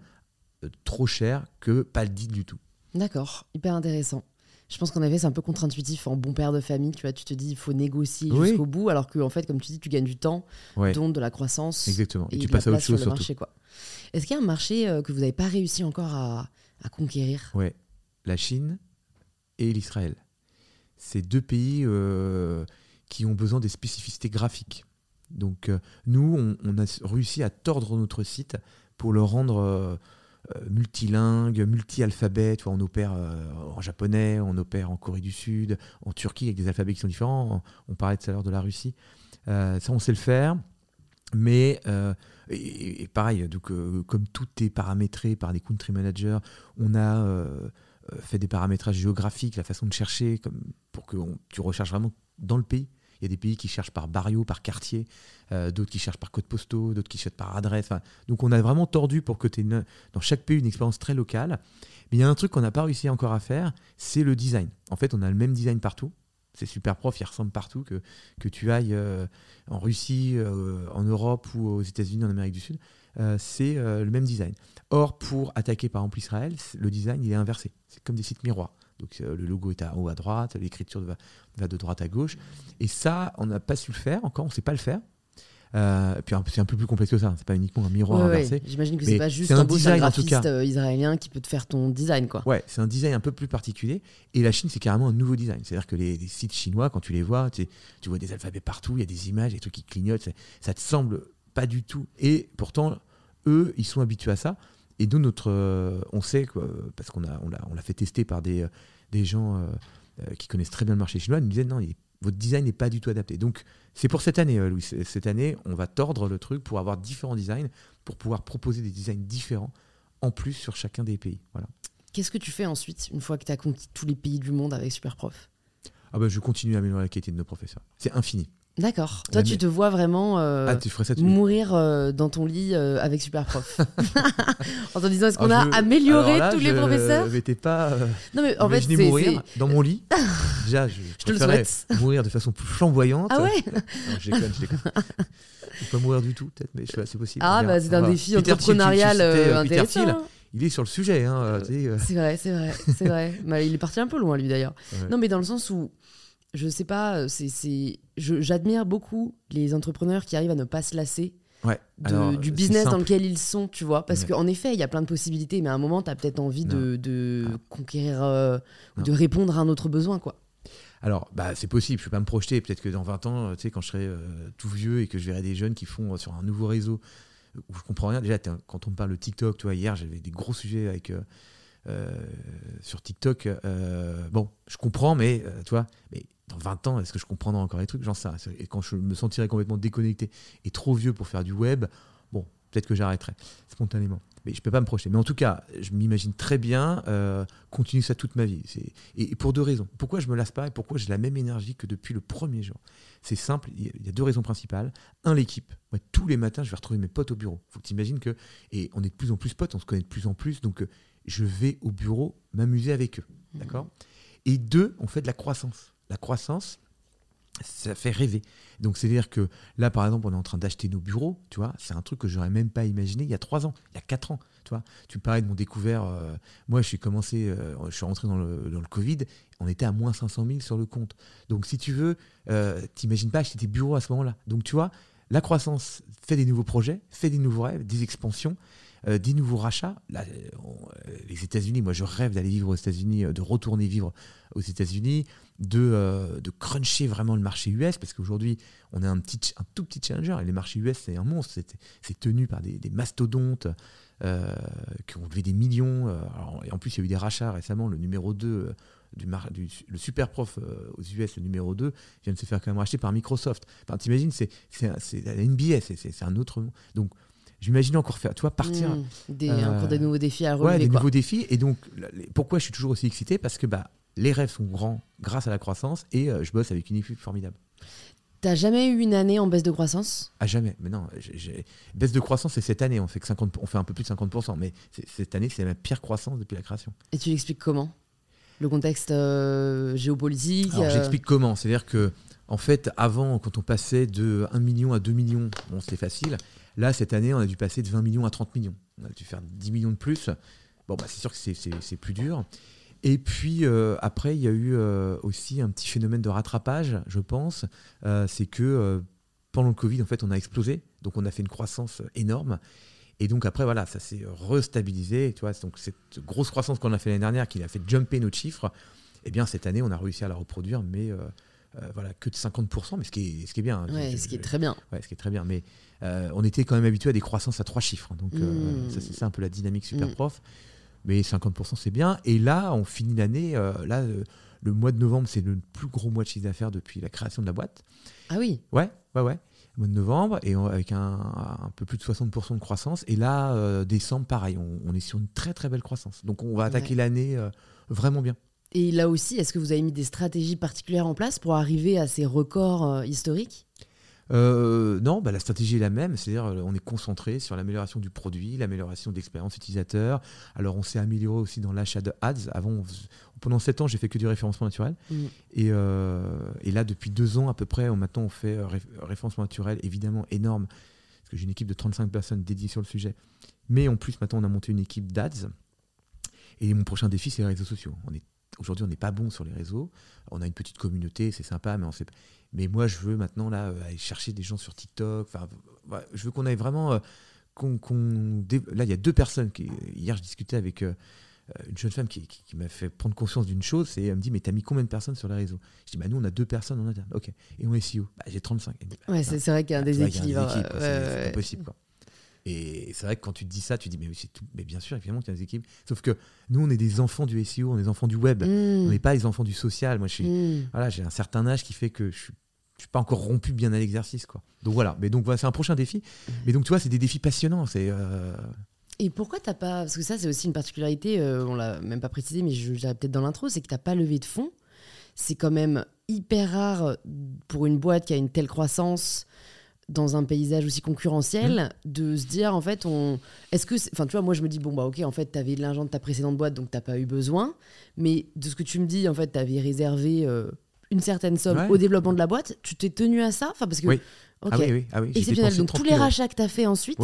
trop cher que pas le deal du tout. D'accord, hyper intéressant. Je pense qu'en effet, c'est un peu contre-intuitif en bon père de famille. Tu vois, tu te dis, il faut négocier jusqu'au bout, alors qu'en en fait, comme tu dis, tu gagnes du temps, donc de la croissance. Exactement. Et, tu passes à autre chose surtout. Est-ce qu'il y a un marché que vous n'avez pas réussi encore à, à conquérir? Ouais, la Chine et l'Israël. C'est deux pays euh, qui ont besoin des spécificités graphiques. Donc euh, nous, on, a réussi à tordre notre site pour le rendre euh, multilingue, multi-alphabet. On opère en japonais, on opère en Corée du Sud, en Turquie avec des alphabets qui sont différents. On parlait tout à l'heure de la Russie. ça, on sait le faire. Mais pareil, comme tout est paramétré par des country managers, on a euh, fait des paramétrages géographiques, la façon de chercher, comme pour que tu recherches vraiment dans le pays. Il y a des pays qui cherchent par barrio, par quartier, euh, d'autres qui cherchent par code postaux, d'autres qui cherchent par adresse. donc on a vraiment tordu pour que tu aies dans chaque pays une expérience très locale. Mais il y a un truc qu'on n'a pas réussi encore à faire, c'est le design. En fait, on a le même design partout. C'est super prof, il ressemble partout, que, tu ailles euh, en Russie, en Europe ou aux États-Unis, en Amérique du Sud. c'est le même design. Or, pour attaquer par exemple Israël, le design il est inversé. C'est comme des sites miroirs. Donc euh, le logo est à haut à droite, l'écriture va, de droite à gauche. Et ça, on n'a pas su le faire encore, on ne sait pas le faire. Euh, puis c'est un peu plus complexe que ça, c'est pas uniquement un miroir inversé. J'imagine que c'est pas juste un, design graphiste euh, israélien qui peut te faire ton design quoi. Ouais, c'est un design un peu plus particulier. Et la Chine, c'est carrément un nouveau design. C'est-à-dire que les, sites chinois, quand tu les vois, tu, tu vois des alphabets partout, il y a des images, des trucs qui clignotent, ça te semble pas du tout. Et pourtant, eux, ils sont habitués à ça. Et nous, notre, euh, on sait, parce qu'on a, on l'a, on l'a fait tester par des, euh, des gens euh, qui connaissent très bien le marché chinois, ils nous disaient non, votre design n'est pas du tout adapté. Donc, c'est pour cette année, Louis. Cette année, on va tordre le truc pour avoir différents designs, pour pouvoir proposer des designs différents en plus sur chacun des pays. Voilà. Qu'est-ce que tu fais ensuite, une fois que tu as conquis tous les pays du monde avec Superprof? Ah bah, Je continue à améliorer la qualité de nos professeurs. C'est infini. D'accord. Toi, tu te vois vraiment euh, ah, mourir euh, dans ton lit euh, avec Superprof. [LAUGHS] [LAUGHS] en te disant, est-ce qu'on a amélioré tous les professeurs Je pas. non, mais en fait, mourir dans mon lit. [LAUGHS] Déjà, je, je te le souhaite. mourir de façon plus flamboyante. Ah ouais non, Je déconne, je déconne. Je peux pas mourir du tout, peut-être, mais c'est possible. Ah, bah, c'est un défi entrepreneurial intéressant. il est sur le sujet. Hein, c'est vrai, c'est vrai, c'est vrai. il est parti un peu loin, lui, d'ailleurs. Non, mais dans le sens où je sais pas, euh, c'est, j'admire beaucoup les entrepreneurs qui arrivent à ne pas se lasser du business dans lequel ils sont, tu vois. Parce qu'en effet, il y a plein de possibilités, mais à un moment, tu as peut-être envie de, conquérir, euh, ou de répondre à un autre besoin, quoi. Alors, bah, c'est possible, je ne peux pas me projeter. Peut-être que dans 20 ans, tu sais, quand je serai tout vieux et que je verrai des jeunes qui font sur un nouveau réseau où je comprends rien. Déjà, quand on me parle de TikTok, tu vois, hier, j'avais des gros sujets avec. sur TikTok, bon, je comprends, mais tu vois, mais dans 20 ans, est-ce que je comprendrai encore les trucs? J'en sais. Et quand je me sentirai complètement déconnecté et trop vieux pour faire du web, bon, peut-être que j'arrêterai spontanément. Mais je ne peux pas me projeter. Mais en tout cas, je m'imagine très bien euh, continuer ça toute ma vie. Et, pour deux raisons. Pourquoi je me lasse pas et pourquoi j'ai la même énergie que depuis le premier jour? C'est simple, il y a deux raisons principales. Un, l'équipe. Moi, tous les matins, je vais retrouver mes potes au bureau. faut que tu imagines que. Et on est de plus en plus potes, on se connaît de plus en plus. Donc, euh, je vais au bureau m'amuser avec eux. D'accord? Et deux, on fait de la croissance la croissance, ça fait rêver. Donc, c'est-à-dire que là, par exemple, on est en train d'acheter nos bureaux, tu vois, c'est un truc que j'aurais même pas imaginé il y a trois ans, il y a quatre ans, tu vois. Tu parlais de mon découvert, euh, moi, je suis commencé, euh, je suis rentré dans le, Covid, on était à moins 500 000 sur le compte. Donc, si tu veux, euh, t'imagines pas acheter des bureaux à ce moment-là. Donc, tu vois, la croissance fait des nouveaux projets, fait des nouveaux rêves, des expansions. Euh, des nouveaux rachats. Les États-Unis, moi je rêve d'aller vivre aux États-Unis, de retourner vivre aux États-Unis, de, de cruncher vraiment le marché US, parce qu'aujourd'hui on est un, petit, un tout petit challenger, et les marchés US c'est un monstre, c'est tenu par des, mastodontes. qui ont levé des millions. et en plus, il y a eu des rachats récemment. Le numéro 2, du, du, le super prof aux US, le numéro 2, vient de se faire quand même racheter par Microsoft. Enfin, T'imagines, c'est la NBA, c'est un autre. Donc, j'imagine encore faire, tu vois, partir. Mmh, des, euh, encore des nouveaux défis à relever. Ouais, des nouveaux défis. Et donc, pourquoi je suis toujours aussi excité? Parce que bah, les rêves sont grands grâce à la croissance et euh, je bosse avec une équipe formidable. T'as jamais eu une année en baisse de croissance? Ah jamais, mais non. Baisse de croissance, c'est cette année, on fait, que 50, on fait un peu plus de 50%, mais cette année, c'est la pire croissance depuis la création. Et tu l'expliques comment? Le contexte euh, géopolitique Alors j'explique comment, c'est-à-dire que, en fait, avant, quand on passait de 1 million à 2 millions, bon, c'était facile. Là, cette année, on a dû passer de 20 millions à 30 millions. On a dû faire 10 millions de plus. Bon, bah, c'est sûr que c'est plus dur. Et puis euh, après, il y a eu euh, aussi un petit phénomène de rattrapage, je pense. Euh, c'est que pendant le Covid, en fait, on a explosé. Donc on a fait une croissance énorme. Et donc après, voilà, ça s'est restabilisé. Tu vois, donc cette grosse croissance qu'on a fait l'année dernière, qui a fait jumper nos chiffres, eh bien cette année, on a réussi à la reproduire, mais voilà, que de 50%, mais ce qui est, ce qui est bien. Hein. Ouais, ce qui est très bien. Ouais, ce qui est très bien. Mais on était quand même habitué à des croissances à trois chiffres. Hein. donc, hmm. ça, c'est ça un peu la dynamique super hmm. prof. Mais 50%, c'est bien. Et là, on finit l'année. Euh, là, le mois de novembre, c'est le plus gros mois de chiffre d'affaires depuis la création de la boîte. Ah oui Ouais, ouais, ouais. Le mois de novembre, et avec un, peu plus de 60% de croissance. Et là, décembre, pareil, on, est sur une très très belle croissance. Donc on va attaquer l'année vraiment bien. Et là aussi, est-ce que vous avez mis des stratégies particulières en place pour arriver à ces records historiques? Euh, non, bah, la stratégie est la même, c'est-à-dire euh, on est concentré sur l'amélioration du produit, l'amélioration de l'expérience utilisateur. Alors on s'est amélioré aussi dans l'achat de ads. Avant, pendant 7 ans, j'ai fait que du référencement naturel. Mm. Euh, et, là, depuis 2 ans à peu près, on, maintenant on fait référencement naturel, évidemment énorme, parce que j'ai une équipe de 35 personnes dédiées sur le sujet. Mais en plus, maintenant on a monté une équipe d'ads. Et mon prochain défi, c'est les réseaux sociaux. On est Aujourd'hui, on n'est pas bon sur les réseaux. On a une petite communauté, c'est sympa, mais on sait. Mais moi, je veux maintenant là euh, aller chercher des gens sur TikTok. Enfin, je veux qu'on aille vraiment. Euh, là, il y a deux personnes qui. Hier, je discutais avec euh, une jeune femme qui, m'a fait prendre conscience d'une chose. Et elle me dit Mais t'as mis combien de personnes sur les réseaux? Je dis Bah, nous, on a deux personnes en interne. Ok. Et on est SEO Bah, j'ai 35. Bah, ouais, c'est vrai qu'il y a un déséquilibre. C'est impossible, quoi. Et c'est vrai que quand tu te dis ça, tu te dis, mais, tout. mais bien sûr, évidemment qu'il y a des équipes. Sauf que nous, on est des enfants du SEO, on est des enfants du web. Mm. On n'est pas les enfants du social. Moi, mm. voilà, j'ai un certain âge qui fait que je suis je suis pas encore rompu bien à l'exercice quoi. Donc voilà, mais donc voilà, c'est un prochain défi. Mais donc tu vois, c'est des défis passionnants, c'est euh, Et pourquoi t'as pas parce que ça c'est aussi une particularité, euh, on l'a même pas précisé mais je dirais peut-être dans l'intro, c'est que t'as pas levé de fonds. C'est quand même hyper rare pour une boîte qui a une telle croissance dans un paysage aussi concurrentiel mmh. de se dire en fait on est-ce que enfin tu vois moi je me dis bon bah ok en fait tu avais de l'argent de ta précédente boîte donc t'as pas eu besoin mais de ce que tu me dis en fait tu avais réservé euh, une certaine somme au développement de la boîte tu t'es tenu à ça? Enfin parce que oui. Ah oui, oui, ah oui. exceptionnel. donc tous les rachats que tu as fait ensuite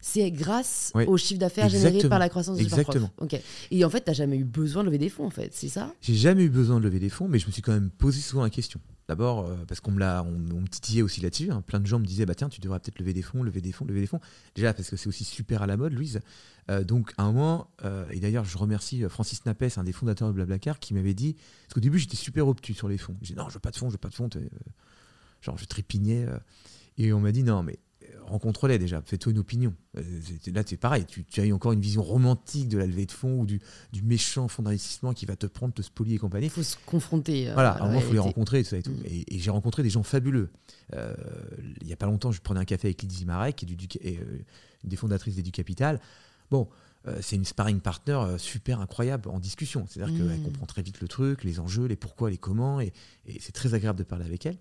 c'est grâce au chiffre d'affaires généré par la croissance du Exactement. Ok. Et en fait, tu n'as jamais eu besoin de lever des fonds, en fait, c'est ça? J'ai jamais eu besoin de lever des fonds, mais je me suis quand même posé souvent la question. D'abord, euh, parce qu'on me, l'a, on, me titillait aussi là-dessus. Hein. Plein de gens me disaient bah, tiens, tu devrais peut-être lever des fonds, lever des fonds, lever des fonds. Déjà, parce que c'est aussi super à la mode, Louise. Euh, donc, à un moment, euh, et d'ailleurs, je remercie Francis Napès, un des fondateurs de Blablacar, qui m'avait dit parce qu'au début, j'étais super obtus sur les fonds. J'ai dit non, je veux pas de fonds, je veux pas de fonds. genre, je trépignais. et on m'a dit non, mais rencontre-les déjà, fais-toi une opinion. Euh, là, c'est pareil, tu, as eu encore une vision romantique de la levée de fonds ou du, méchant fonds d'investissement qui va te prendre, te spolier et compagnie. Il faut se confronter. Euh, voilà, alors moi, il faut les rencontrer et tout ça et tout. Mm. Et, j'ai rencontré des gens fabuleux. Euh, il n'y a pas longtemps, je prenais un café avec Lydie Marek, qui est du, des fondatrices d'Edu Capital. Bon, c'est une sparring partner super incroyable en discussion. C'est-à-dire qu'elle mm. comprend très vite le truc, les enjeux, les pourquoi, les comment, et, c'est très agréable de parler avec elle.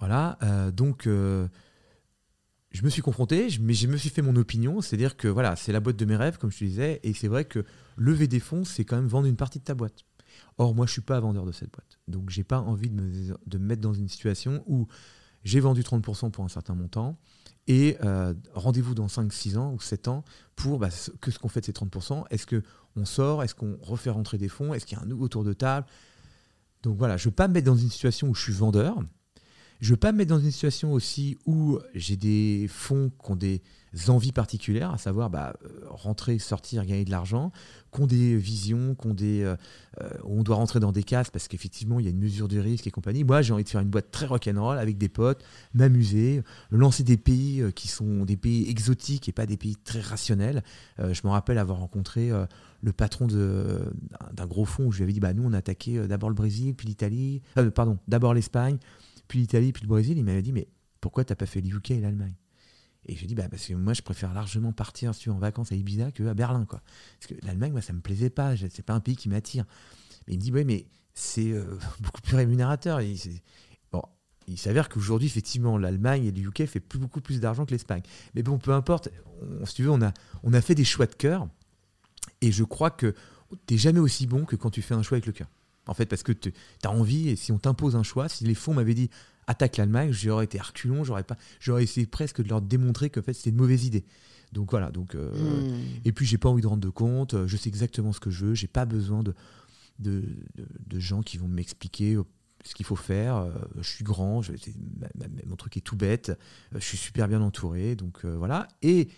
Voilà, donc je me suis confronté, mais je me suis fait mon opinion. C'est-à-dire que voilà, c'est la boîte de mes rêves, comme je te disais. Et c'est vrai que lever des fonds, c'est quand même vendre une partie de ta boîte. Or, moi, je suis pas vendeur de cette boîte. Donc, j'ai pas envie de me, mettre dans une situation où j'ai vendu 30% pour un certain montant et euh, rendez-vous dans 5, 6 ans ou 7 ans pour bah, que ce qu'on fait de ces 30%. Est-ce qu'on sort? Est-ce qu'on refait rentrer des fonds? Est-ce qu'il y a un nouveau tour de table? Donc voilà, je ne veux pas me mettre dans une situation où je suis vendeur. Je veux pas me mettre dans une situation aussi où j'ai des fonds qui ont des envies particulières, à savoir bah, euh, rentrer, sortir, gagner de l'argent, qui ont des visions, qui ont des, euh, euh, on doit rentrer dans des cases parce qu'effectivement il y a une mesure de risque et compagnie. Moi j'ai envie de faire une boîte très rock'n'roll avec des potes, m'amuser, lancer des pays qui sont des pays exotiques et pas des pays très rationnels. je me rappelle avoir rencontré le patron d'un gros fonds où je lui avais dit bah, nous on a attaqué d'abord le Brésil, puis l'Italie, pardon, d'abord l'Espagne, puis l'Italie, puis le Brésil, il m'avait dit, mais pourquoi tu n'as pas fait l'UK et l'Allemagne? Et je lui ai dit, bah, parce que moi, je préfère largement partir en vacances à Ibiza qu'à Berlin. Quoi. Parce que l'Allemagne, moi, ça ne me plaisait pas, c'est pas un pays qui m'attire. Mais il me dit, oui, mais c'est euh, [LAUGHS] beaucoup plus rémunérateur. Bon, il s'avère qu'aujourd'hui, effectivement, l'Allemagne et le UK fait beaucoup plus d'argent que l'Espagne. Mais bon, peu importe, si tu veux, on a, on a fait des choix de cœur. Et je crois que tu n'es jamais aussi bon que quand tu fais un choix avec le cœur. En fait, parce que tu as envie, et si on t'impose un choix, si les fonds m'avaient dit attaque l'Allemagne, j'aurais été arculon, j'aurais pas, j'aurais essayé presque de leur démontrer que fait c'était une mauvaise idée. Donc voilà. Donc euh, hmm. et puis j'ai pas envie de rendre de compte. Je sais exactement ce que je veux. J'ai pas besoin de de, gens qui vont m'expliquer ce qu'il faut faire. Euh, je suis grand. mon truc est tout bête. Je suis super bien entouré. Donc euh, voilà. Et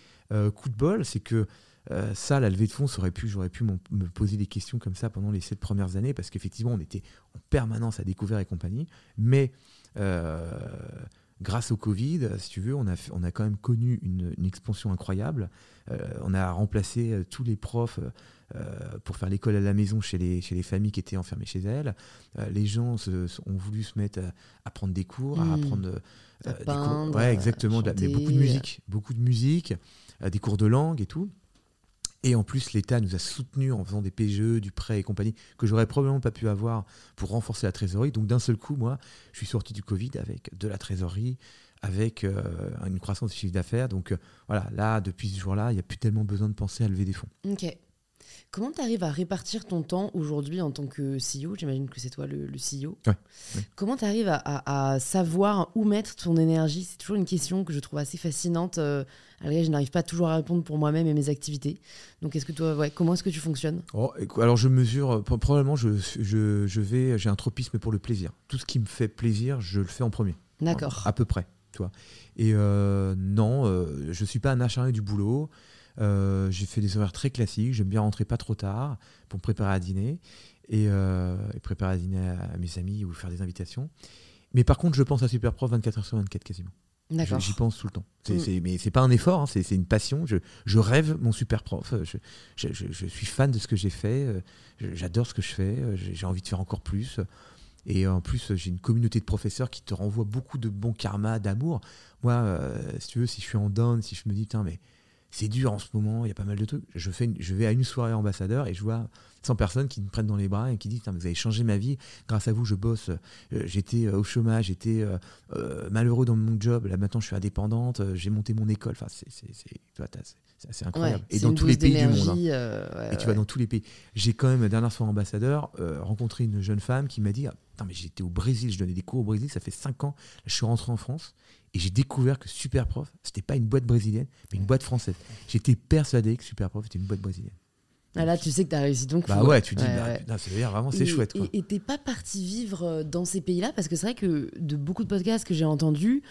coup de bol, c'est que euh, ça, la levée de fonds, pu, j'aurais pu me poser des questions comme ça pendant les sept premières années, parce qu'effectivement, on était en permanence à découvert et compagnie. Mais euh, grâce au Covid, si tu veux, on a, on a quand même connu une, expansion incroyable. Euh, on a remplacé tous les profs pour faire l'école à la maison chez les, chez les familles qui étaient enfermées chez elles. les gens ont voulu se mettre à, prendre des cours, à mmh. apprendre... À peindre, ouais, exactement. beaucoup de musique, beaucoup de musique, des cours de langue et tout. Et en plus, l'État nous a soutenus en faisant des PGE, du prêt et compagnie, que j'aurais probablement pas pu avoir pour renforcer la trésorerie. Donc d'un seul coup, moi, je suis sorti du Covid avec de la trésorerie, avec euh, une croissance du chiffre d'affaires. Donc euh, voilà, là, depuis ce jour-là, il n'y a plus tellement besoin de penser à lever des fonds. Comment tu arrives à répartir ton temps aujourd'hui en tant que CEO J'imagine que c'est toi le, CEO. Comment tu arrives à, savoir où mettre ton énergie? C'est toujours une question que je trouve assez fascinante. Euh, je n'arrive pas toujours à répondre pour moi-même et mes activités. Donc, est-ce que toi, ouais, comment est-ce que tu fonctionnes? Oh, Alors, je mesure, euh, probablement, je, je, vais, j'ai un tropisme pour le plaisir. Tout ce qui me fait plaisir, je le fais en premier. D'accord. À peu près. Tu Et euh, non, je ne suis pas un acharné du boulot. Euh, j'ai fait des horaires très classiques. J'aime bien rentrer pas trop tard pour me préparer à dîner et, euh, préparer à dîner à, mes amis ou faire des invitations. Mais par contre, je pense à Superprof 24 h sur 24 quasiment. J'y pense tout le temps. C'est, mm. mais c'est pas un effort, hein, c'est, une passion. Je, je, rêve mon super prof. Je, je, je, suis fan de ce que j'ai fait. Euh, j'adore ce que je fais. J'ai envie de faire encore plus. Et en plus, j'ai une communauté de professeurs qui te renvoient beaucoup de bon karma, d'amour. Moi, si tu veux, si je suis en down, si je me dis, tiens, mais c'est dur en ce moment, il y a pas mal de trucs. Je, fais je vais à une soirée ambassadeur et je vois 100 personnes qui me prennent dans les bras et qui disent Vous avez changé ma vie, grâce à vous, je bosse. Euh, j'étais euh, au chômage, j'étais euh, malheureux dans mon job, là maintenant je suis indépendante, j'ai monté mon école. Enfin, c'est incroyable. et dans tous les pays du monde. Hein. et tu vas dans tous les pays. J'ai quand même, la dernière fois ambassadeur, rencontré une jeune femme qui m'a dit ah, mais j'étais au Brésil, je donnais des cours au Brésil, ça fait 5 ans. je suis rentré en France et j'ai découvert que Superprof, c'était pas une boîte brésilienne, mais une boîte française. J'étais persuadé que Superprof était une boîte brésilienne. Ah là, tu sais que tu as réussi donc. Bah ouais, tu dis, bah, c'est vraiment, c'est chouette. Quoi. Et t'es pas parti vivre euh, dans ces pays-là? Parce que c'est vrai que de beaucoup de podcasts que j'ai entendus,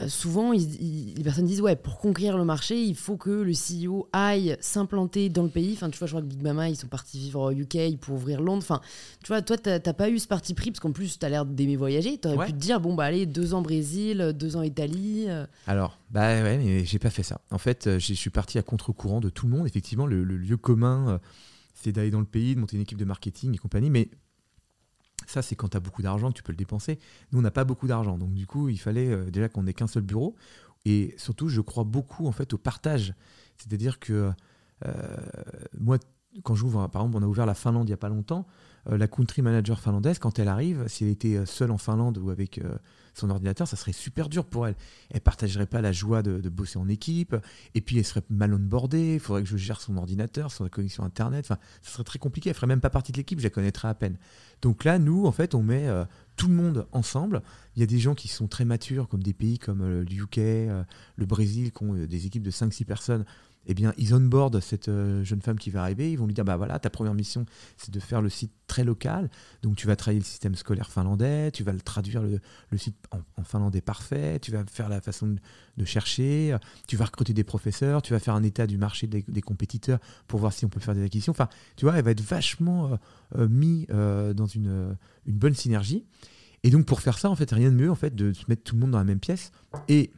euh, souvent les personnes disent ouais, pour conquérir le marché, il faut que le CEO aille s'implanter dans le pays. Enfin, tu vois, je crois que Big Mama, ils sont partis vivre au UK pour ouvrir Londres. Enfin, tu vois, toi, t'as pas eu ce parti pris parce qu'en plus, tu as l'air d'aimer voyager. Tu aurais pu te dire bon, bah allez, deux ans Brésil, deux ans Italie. Euh. Alors, bah ouais, mais j'ai pas fait ça. En fait, je suis parti à contre-courant de tout le monde. Effectivement, le, le lieu commun c'est d'aller dans le pays, de monter une équipe de marketing et compagnie. Mais ça, c'est quand tu as beaucoup d'argent tu peux le dépenser. Nous, on n'a pas beaucoup d'argent. Donc, du coup, il fallait euh, déjà qu'on ait qu'un seul bureau. Et surtout, je crois beaucoup en fait au partage. C'est-à-dire que euh, moi, quand j'ouvre, par exemple, on a ouvert la Finlande il n'y a pas longtemps. Euh, la country manager finlandaise, quand elle arrive, si elle était seule en Finlande ou avec son ordinateur, ça serait super dur pour elle. Elle partagerait pas la joie de, bosser en équipe, et puis elle serait mal onboardée, il faudrait que je gère son ordinateur, son connexion Internet, enfin, ça serait très compliqué, elle ferait même pas partie de l'équipe, je la connaîtrais à peine. Donc là, nous, en fait, on met euh, tout le monde ensemble. Il y a des gens qui sont très matures, comme des pays comme euh, le UK, euh, le Brésil, qui ont des équipes de 5-6 personnes eh bien, ils onboardent cette euh, jeune femme qui va arriver. Ils vont lui dire bah voilà, ta première mission, c'est de faire le site très local. Donc, tu vas travailler le système scolaire finlandais, tu vas le traduire le, site en, finlandais parfait, tu vas faire la façon de, chercher, tu vas recruter des professeurs, tu vas faire un état du marché des, compétiteurs pour voir si on peut faire des acquisitions. Enfin, tu vois, elle va être vachement euh, euh, mis dans une, bonne synergie. Et donc, pour faire ça, en fait, rien de mieux en fait de se mettre tout le monde dans la même pièce. Et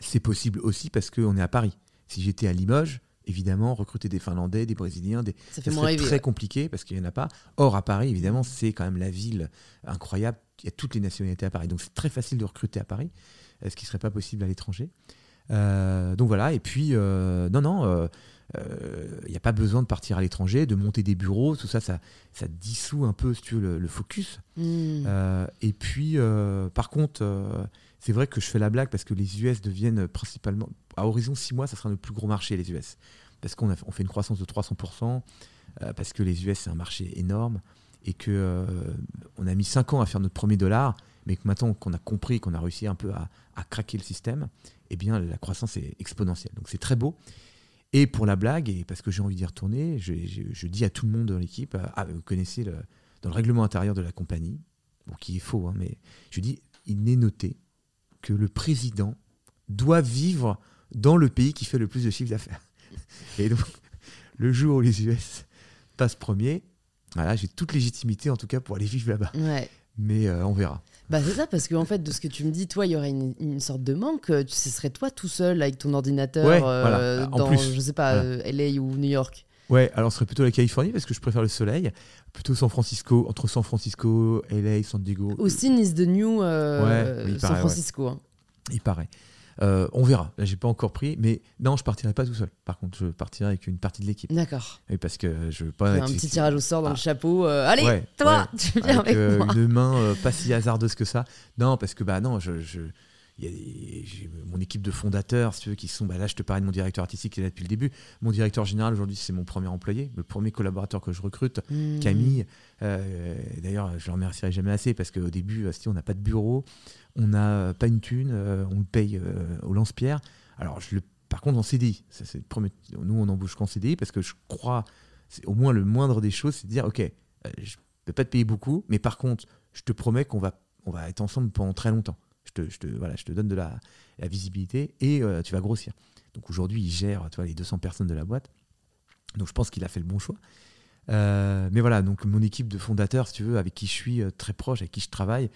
c'est possible aussi parce qu'on est à Paris. Si j'étais à Limoges, évidemment, recruter des Finlandais, des Brésiliens, des... ça, serait très compliqué parce qu'il n'y en a pas. Or, à Paris, évidemment, c'est quand même la ville incroyable. Il y a toutes les nationalités à Paris. Donc, c'est très facile de recruter à Paris, ce qui ne serait pas possible à l'étranger. Euh, donc voilà, et puis, euh, non, non, il n'y a pas besoin de partir à l'étranger, de monter des bureaux, tout ça, ça, ça dissout un peu, si tu veux, le, focus. Hmm. et puis, par contre, c'est vrai que je fais la blague parce que les US deviennent principalement, à horizon 6 mois, ça sera notre plus gros marché, les US. Parce qu'on on fait une croissance de 300%, euh, parce que les US, c'est un marché énorme, et que euh, on a mis 5 ans à faire notre premier dollar, mais que maintenant qu'on a compris, qu'on a réussi un peu à, craquer le système, eh bien, la croissance est exponentielle. Donc c'est très beau. Et pour la blague, et parce que j'ai envie d'y retourner, je, dis à tout le monde dans l'équipe, ah, vous connaissez le, dans le règlement intérieur de la compagnie, qui est faux, hein, mais je dis, il n'est noté que le président doit vivre dans le pays qui fait le plus de chiffre d'affaires. Et donc, le jour où les US passent premier, voilà, j'ai toute légitimité en tout cas pour aller vivre là-bas. Mais euh, on verra. Bah c'est ça, parce qu'en en fait, de ce que tu me dis, toi, il y aurait une, sorte de manque. Ce serait toi tout seul avec ton ordinateur euh, dans, plus, je sais pas, euh, LA ou New York. Ouais, alors ce serait plutôt la Californie parce que je préfère le soleil. Plutôt San Francisco, entre San Francisco, LA, San Diego. Austin is the new euh, San Francisco. Hein. Il paraît. Euh, on verra. Là, j'ai pas encore pris, mais non, je partirai pas tout seul. Par contre, je partirai avec une partie de l'équipe. D'accord. Parce que je veux pas. Un petit tirage au sort dans le ah. chapeau. Euh, allez, toi, [LAUGHS] tu viens avec, avec moi. Une main pas si hasardeuse que ça. Non, parce que bah non, je y a mon équipe de fondateurs, ceux qui sont, bah là je te parlais de mon directeur artistique qui est là depuis le début. Mon directeur général aujourd'hui c'est mon premier employé, le premier collaborateur que je recrute, hmm. Camille. Euh, d'ailleurs je le remercierai jamais assez parce qu'au début si on n'a pas de bureau, on n'a pas une thune, euh, on le paye euh, au lance-pierre. Alors je le, par contre en CDI, ça, nous on embauche qu'en CDI parce que je crois, au moins le moindre des choses, c'est de dire ok, je peux pas te payer beaucoup, mais par contre je te promets qu'on va, on va être ensemble pendant très longtemps je te, voilà, je te donne de la, visibilité et euh, tu vas grossir. Donc aujourd'hui, il gère tu vois, les 200 personnes de la boîte. Donc je pense qu'il a fait le bon choix. Euh, mais voilà, donc mon équipe de fondateurs, si tu veux, avec qui je suis euh, très proche, avec qui je travaille,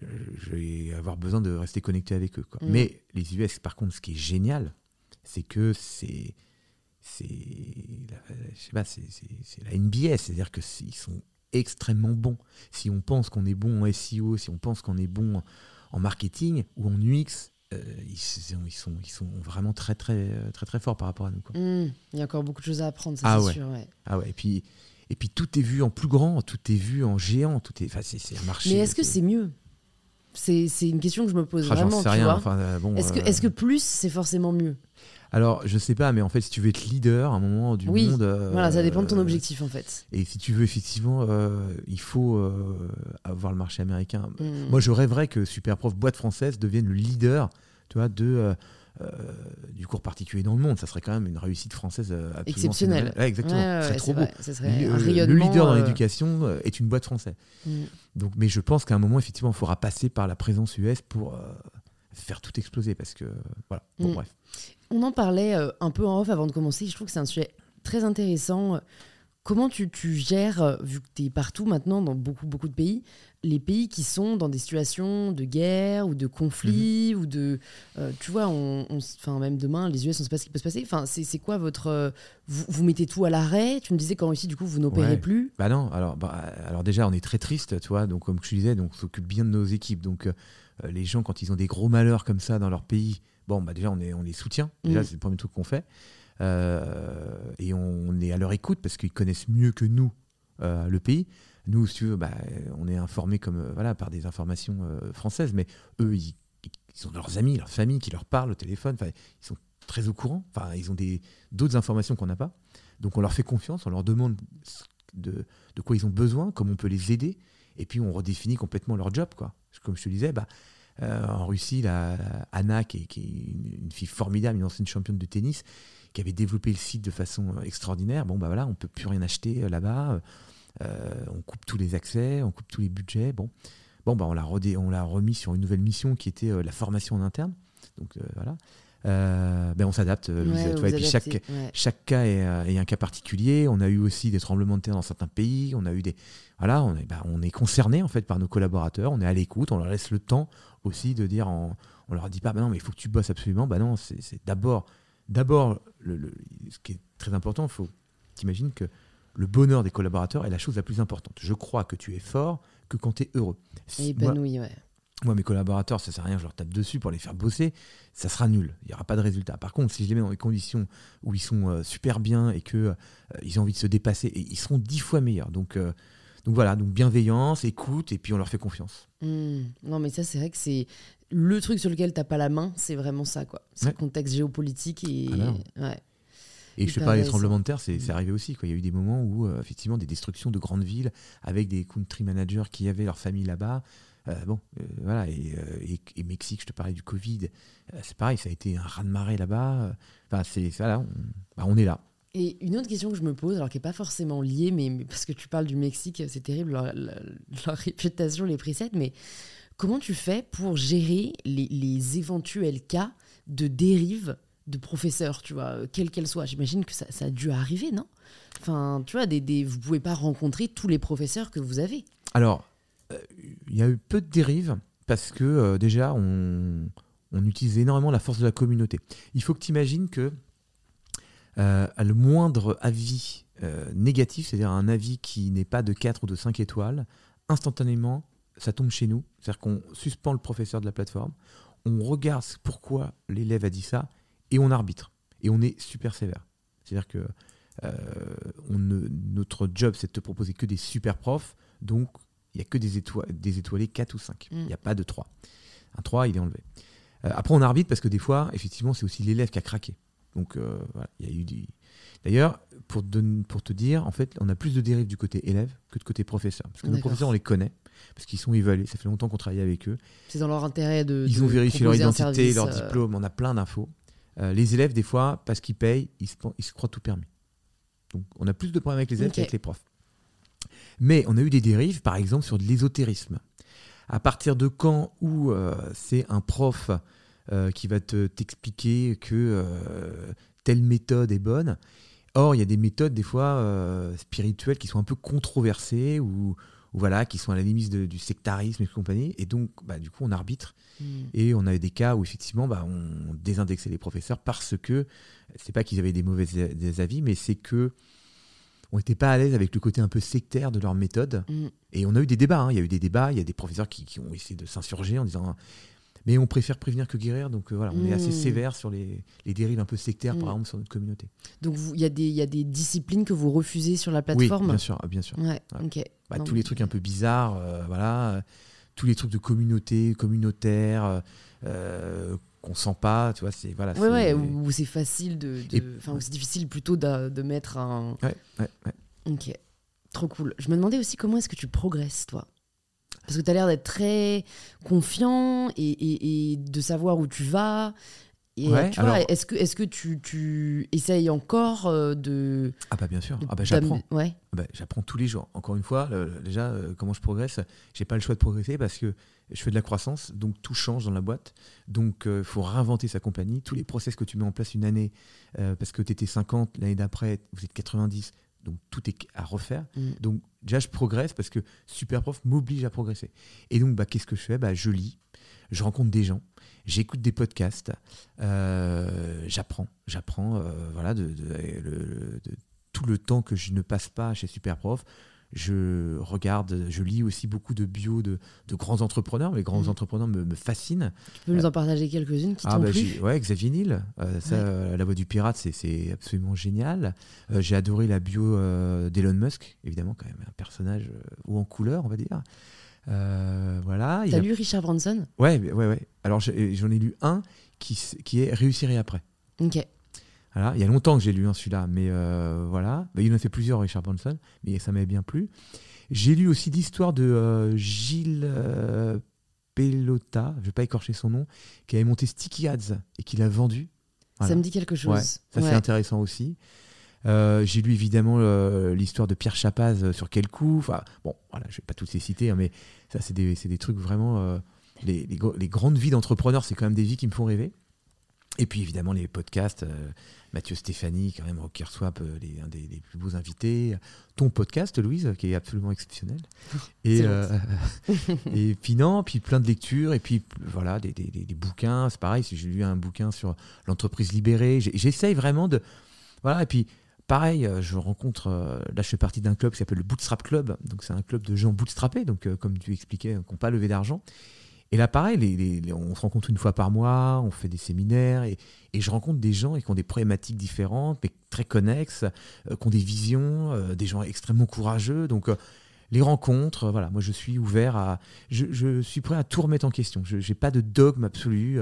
je vais avoir besoin de rester connecté avec eux. Quoi. Mm. Mais les US, par contre, ce qui est génial, c'est que c'est c'est la, la NBS, c'est-à-dire que ils sont extrêmement bons. Si on pense qu'on est bon en SEO, si on pense qu'on est bon en marketing ou en UX, euh, ils, sont, ils, sont, ils sont vraiment très très très très forts par rapport à nous. Mmh, il y a encore beaucoup de choses à apprendre, ça ah c'est sûr. Ah ouais. Et puis et puis tout est vu en plus grand, tout est vu en géant, tout est. Enfin, c'est un marché. Mais est-ce que c'est mieux? C'est une question que je me pose ah, vraiment. Sais rien. bon, est-ce que, est que plus, c'est forcément mieux? Alors, je sais pas, mais en fait, si tu veux être leader à un moment du oui, monde. voilà, ça dépend de ton objectif en fait. Et si tu veux, effectivement, il faut avoir le marché américain. Hmm. Moi, je rêverais que Superprof, boîte française, devienne le leader tu vois, de euh, du cours particulier dans le monde. Ça serait quand même une réussite française euh, exceptionnelle. exactement. c'est trop beau. le, leader dans euh, l'éducation est une boîte française. Mm. Donc, mais je pense qu'à un moment, effectivement, il faudra passer par la présence US pour faire tout exploser. Parce que, voilà, bon, mm. bref. On en parlait un peu en off avant de commencer. Je trouve que c'est un sujet très intéressant. Comment tu, tu gères, vu que tu es partout maintenant dans beaucoup, beaucoup de pays, les pays qui sont dans des situations de guerre ou de conflit mhm. ou de euh, tu vois on, enfin même demain les US on sait pas ce qui peut se passer enfin c'est quoi votre euh, vous, mettez tout à l'arrêt? Tu me disais qu'en Russie du coup vous n'opérez plus bah non alors bah, alors déjà on est très triste tu vois donc comme je disais donc on s'occupe bien de nos équipes donc euh, les gens quand ils ont des gros malheurs comme ça dans leur pays bon bah déjà on est on les soutient déjà mm. c'est le premier truc qu'on fait et on est à leur écoute parce qu'ils connaissent mieux que nous le pays nous, si tu veux, bah, on est informés comme, euh, voilà, par des informations euh, françaises, mais eux, ils, ont leurs amis, leurs familles qui leur parlent au téléphone. Ils sont très au courant. Enfin, ils ont d'autres informations qu'on n'a pas. Donc, on leur fait confiance, on leur demande de, de, quoi ils ont besoin, comment on peut les aider, et puis on redéfinit complètement leur job. Quoi. Comme je te disais, bah, euh, en Russie, la, Anna, qui est, une, fille formidable, une ancienne championne de tennis, qui avait développé le site de façon extraordinaire. Bon, bah voilà, on peut plus rien acheter là-bas. Euh, on coupe tous les accès, on coupe tous les budgets. Bon, bon bah, on l'a on l'a remis sur une nouvelle mission qui était euh, la formation en interne. Donc euh, voilà. ben on s'adapte. et puis chaque, chaque cas est, un cas particulier. On a eu aussi des tremblements de terre dans certains pays. On a eu des voilà, on est, bah, on est concerné en fait par nos collaborateurs. On est à l'écoute. On leur laisse le temps aussi de dire. En, on leur dit pas, bah non, mais il faut que tu bosses absolument. Bah non, c'est d'abord, d'abord, le, ce qui est très important. Il faut t'imagines que le bonheur des collaborateurs est la chose la plus importante. Je crois que tu es fort que quand tu es heureux. Si, épanoui, ouais. Moi, mes collaborateurs, ça sert à rien, je leur tape dessus pour les faire bosser, ça sera nul, il n'y aura pas de résultat. Par contre, si je les mets dans des conditions où ils sont euh, super bien et qu'ils euh, ils ont envie de se dépasser, et ils seront dix fois meilleurs. Donc, euh, donc voilà, donc bienveillance, écoute, et puis on leur fait confiance. Mmh. Non, mais ça, c'est vrai que c'est le truc sur lequel tu n'as pas la main, c'est vraiment ça, quoi. C'est le contexte géopolitique et. Ah ouais. Et je te parlais des tremblements de terre, c'est mm. arrivé aussi. Quoi. Il y a eu des moments où, euh, effectivement, des destructions de grandes villes avec des country managers qui avaient leur famille là-bas. Euh, bon, euh, voilà. Et, Mexique, je te parlais du Covid. c'est pareil, ça a été un raz-de-marée là-bas. Enfin, c'est voilà, on, bah, on est là. Et une autre question que je me pose, alors qui n'est pas forcément liée, mais, parce que tu parles du Mexique, c'est terrible, leur, [LAUGHS] réputation les précède, mais comment tu fais pour gérer les, éventuels cas de dérive de professeurs, tu vois, quelle qu'elle soit. J'imagine que ça, a dû arriver, non? Enfin, tu vois, vous pouvez pas rencontrer tous les professeurs que vous avez. Alors, euh, il y a eu peu de dérives parce que euh, déjà, on, on, utilise énormément la force de la communauté. Il faut que tu imagines que euh, le moindre avis négatif, c'est-à-dire un avis qui n'est pas de 4 ou de 5 étoiles, instantanément, ça tombe chez nous. C'est-à-dire qu'on suspend le professeur de la plateforme, on regarde pourquoi l'élève a dit ça, et on arbitre. Et on est super sévère. C'est-à-dire que euh, on notre job, c'est de te proposer que des super profs. Donc, il n'y a que des, étoiles, des étoilés 4 ou 5. Il n'y a mm. pas de 3. Un 3, il est enlevé. Euh, après, on arbitre parce que des fois, effectivement, c'est aussi l'élève qui a craqué. Donc, euh, voilà, il y a eu des... D'ailleurs, pour, pour te dire, en fait, on a plus de dérives du côté élève que de côté professeur. Parce que nos professeurs, on les connaît, parce qu'ils sont évalués. Ça fait longtemps qu'on travaille avec eux. C'est dans leur intérêt de. Ils ont vérifié leur identité, leur diplôme. On a plein d'infos. Euh, les élèves, des fois, parce qu'ils payent, ils se, croient tout permis. Donc, on a plus de problèmes avec les élèves qu'avec les profs. Mais on a eu des dérives, par exemple, sur de l'ésotérisme. À partir de quand où euh, c'est un prof euh, qui va t'expliquer que telle méthode est bonne Or, il y a des méthodes, des fois, spirituelles qui sont un peu controversées ou, voilà, qui sont à la limite du sectarisme et compagnie. Et donc, bah, du coup, on arbitre. Hmm. Et on avait des cas où, effectivement, bah, on désindexait les professeurs parce que, c'est pas qu'ils avaient des mauvais avis, mais c'est que on n'était pas à l'aise avec le côté un peu sectaire de leur méthode. Hmm. Et on a eu des débats. Hein. Il y a eu des débats. Il y a des professeurs qui, ont essayé de s'insurger en disant mais on préfère prévenir que guérir. Donc euh, voilà, on est assez hmm. sévère sur les, dérives un peu sectaires, par exemple, sur notre communauté. Donc il y, y, a des disciplines que vous refusez sur la plateforme Oui, bien sûr. Bien sûr. Ouais, bah, tous les trucs un peu bizarres, euh, voilà tous les trucs de communauté, communautaire, qu'on sent pas, tu vois, c'est voilà. Ouais, ouais, où c'est facile de, enfin, c'est difficile plutôt de, de mettre un. Ouais, ouais, ouais. Ok, trop cool. Je me demandais aussi comment est-ce que tu progresses, toi? Parce que tu as l'air d'être très confiant et, et, de savoir où tu vas. Et tu vois, est-ce que, est que tu, tu essayes encore euh, de. Ah, bah bien sûr. ah, bah, j'apprends. Ouais. Ah bah, j'apprends tous les jours. Encore une fois, déjà, euh, comment je progresse J'ai pas le choix de progresser parce que je fais de la croissance, donc tout change dans la boîte. Donc il euh, faut réinventer sa compagnie. Tous les process que tu mets en place une année, parce que tu étais 50, l'année d'après, vous êtes 90, donc tout est à refaire. Mm. Donc déjà, je progresse parce que Superprof m'oblige à progresser. Et donc, bah, qu'est-ce que je fais? Bah, Je lis, je rencontre des gens, j'écoute des podcasts, euh, j'apprends, j'apprends euh, voilà, de, tout le temps que je ne passe pas chez Superprof. Je regarde, je lis aussi beaucoup de bio de, grands entrepreneurs. Les grands mmh. entrepreneurs me, fascinent. Tu peux nous en partager quelques-unes qui ah bah, Ouais, Xavier Niel. Euh, la voix du pirate, c'est absolument génial. J'ai adoré la bio d'Elon Musk, évidemment, quand même, un personnage ou en couleur, on va dire. Euh, voilà. T'as lu Richard Branson? Ouais, ouais, ouais. Alors j'en ai lu un qui, qui est Réussir et après. Ok. Voilà. Il y a longtemps que j'ai lu un celui-là, mais euh, voilà. Bah, il en a fait plusieurs, Richard Branson, mais ça m'avait bien plu. J'ai lu aussi l'histoire de euh, Gilles Pelota, je vais pas écorcher son nom, qui avait monté Sticky Ads et qui l'a vendu. Ça me dit quelque chose. ça c'est intéressant aussi. Euh, j'ai lu évidemment euh, l'histoire de Pierre Chapaz euh, sur quel coup. Enfin, bon, voilà, je vais pas toutes les citer, hein, mais ça, c'est des, des, trucs vraiment. Les, les, grandes vies d'entrepreneurs, c'est quand même des vies qui me font rêver. Et puis évidemment les podcasts, Mathieu Stéphanie, quand même, qui reçoit les, un des, plus beaux invités. Ton podcast, Louise, qui est absolument exceptionnel. Et, [LAUGHS] et puis non, puis plein de lectures, et puis voilà, des, des bouquins. C'est pareil, j'ai lu un bouquin sur l'entreprise libérée. J'essaye vraiment de. Voilà, et puis Pareil, euh, je rencontre, euh, là je fais partie d'un club qui s'appelle le Bootstrap Club, donc c'est un club de gens bootstrappés, donc euh, comme tu expliquais, qui n'ont pas levé d'argent. Et là pareil, on se rencontre une fois par mois, on fait des séminaires, et, je rencontre des gens qui ont des problématiques différentes, mais très connexes, qui ont des visions, des gens extrêmement courageux, donc les rencontres, voilà, moi je suis ouvert à... Je, suis prêt à tout remettre en question, je n'ai pas de dogme absolu,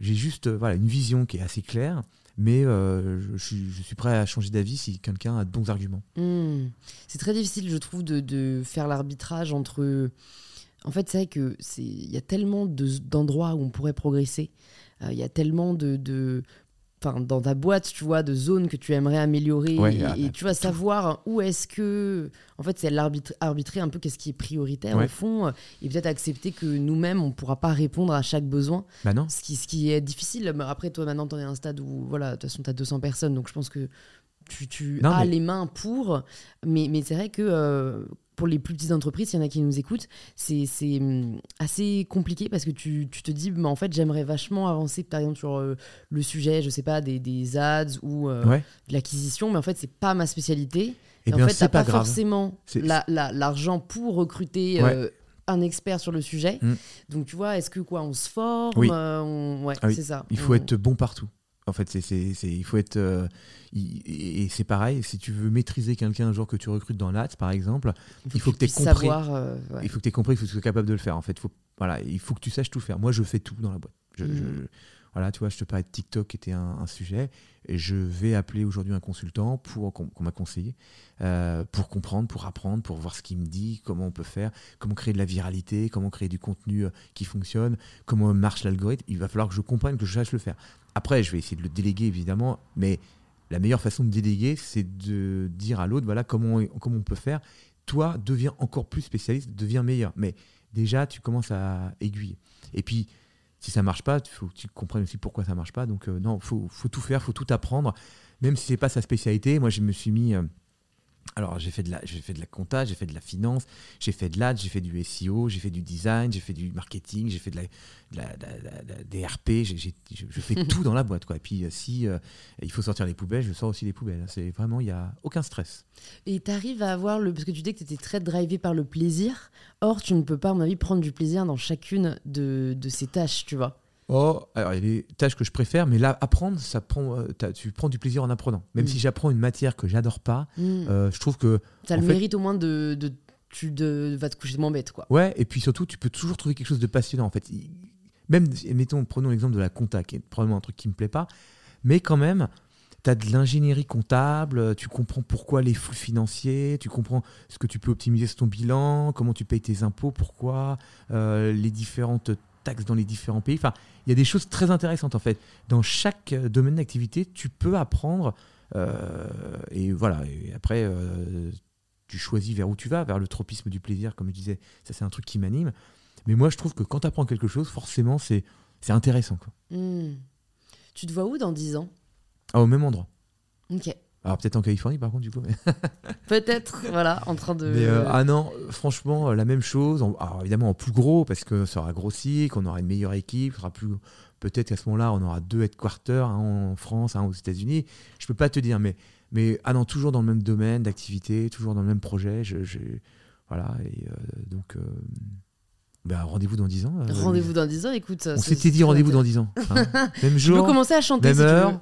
j'ai juste voilà, une vision qui est assez claire mais euh, je, suis prêt à changer d'avis si quelqu'un a de bons arguments. Hmm. C'est très difficile, je trouve, de, faire l'arbitrage entre. En fait, c'est vrai que c'est il y a tellement d'endroits où on pourrait progresser. Euh, il y a tellement de, dans ta boîte, tu vois, de zones que tu aimerais améliorer et, tu vas savoir où est-ce que, en fait, c'est arbitrer un peu qu'est-ce qui est prioritaire au fond et peut-être accepter que nous-mêmes, on ne pourra pas répondre à chaque besoin. Bah non. Ce qui, ce qui est difficile. Après, toi, maintenant, tu es à un stade où, voilà, de toute façon, tu as 200 personnes, donc je pense que tu, tu as les mains pour. Mais, mais c'est vrai que euh, pour les plus petites entreprises, il y en a qui nous écoutent, c'est hum, assez compliqué parce que tu, tu te dis, mais en fait, j'aimerais vachement avancer, par exemple, sur euh, le sujet, je sais pas, des, des ads ou euh, de l'acquisition, mais en fait, c'est pas ma spécialité. Et, eh en fait, t'as pas, pas forcément l'argent pour recruter un expert sur le sujet. Mm. Donc, tu vois, est-ce que quoi, on se forme oui. Ouais, ah c'est ça. Il faut être bon partout. En fait, c'est, il faut être. Euh, et c'est pareil, si tu veux maîtriser quelqu'un un jour que tu recrutes dans l'ADS, par exemple, il faut, que, tu aies compris. Euh, il faut que tu aies compris, il faut que tu sois capable de le faire. En fait, faut, voilà, il faut que tu saches tout faire. Moi, je fais tout dans la boîte. Je, mm. Voilà, tu vois, je te parlais de TikTok qui était un, sujet. Et je vais appeler aujourd'hui un consultant pour qu'on m'a conseillé euh, pour comprendre, pour apprendre, pour voir ce qu'il me dit, comment on peut faire, comment créer de la viralité, comment créer du contenu qui fonctionne, comment marche l'algorithme. Il va falloir que je comprenne, que je sache le faire. Après, je vais essayer de le déléguer, évidemment, mais la meilleure façon de déléguer, c'est de dire à l'autre, voilà, comment comment on peut faire. Toi, deviens encore plus spécialiste, deviens meilleur. Mais déjà, tu commences à aiguiller. Et puis, si ça marche pas, il faut que tu comprennes aussi pourquoi ça marche pas. Donc, euh, non, faut, faut, tout faire, faut tout apprendre. Même si c'est pas sa spécialité, moi, je me suis mis... Euh, alors j'ai fait de la, j'ai fait de la compta, j'ai fait de la finance, j'ai fait de l'ad, j'ai fait du SEO, j'ai fait du design, j'ai fait du marketing, j'ai fait de la, des RP, je fais [LAUGHS] tout dans la boîte quoi. Et puis euh, si euh, il faut sortir les poubelles, je sors aussi les poubelles. C'est vraiment il y a aucun stress. Et tu arrives à avoir le parce que tu dis que tu étais très drivé par le plaisir. Or tu ne peux pas à mon avis prendre du plaisir dans chacune de, de ces tâches, tu vois. Oh, alors il y a des tâches que je préfère, mais là, apprendre, ça prend, euh, tu prends du plaisir en apprenant. Même mm. si j'apprends une matière que j'adore pas, mm. euh, je trouve que. As le mérite au moins de, de tu vas te coucher de moins bête. Quoi. Ouais, et puis surtout, tu peux toujours trouver quelque chose de passionnant. En fait, même, mettons, prenons l'exemple de la compta, qui est probablement un truc qui me plaît pas, mais quand même, tu as de l'ingénierie comptable, tu comprends pourquoi les flux financiers, tu comprends ce que tu peux optimiser sur ton bilan, comment tu payes tes impôts, pourquoi, euh, les différentes taxes dans les différents pays. Enfin, il y a des choses très intéressantes en fait. Dans chaque domaine d'activité, tu peux apprendre. Euh, et voilà, et après, euh, tu choisis vers où tu vas, vers le tropisme du plaisir, comme je disais. Ça, c'est un truc qui m'anime. Mais moi, je trouve que quand tu apprends quelque chose, forcément, c'est intéressant. Quoi. Hmm. Tu te vois où dans 10 ans? Ah, au même endroit. Ok. Alors peut-être en Californie par contre du coup. [LAUGHS] peut-être, voilà, en train de... Euh, ah non, franchement, la même chose. alors évidemment en plus gros parce que ça aura grossi, qu'on aura une meilleure équipe, sera plus... Peut-être qu'à ce moment-là, on aura deux headquarters, un en France, un aux États-Unis. Je peux pas te dire, mais, mais ah non, toujours dans le même domaine d'activité, toujours dans le même projet. Je, voilà, et euh, donc... Euh, bah, rendez-vous dans 10 ans. Euh, rendez-vous dans 10 ans, écoute. On s'était dit rendez-vous dans 10 ans. Hein. [LAUGHS] même jour. Tu peux commencer à chanter même si heure.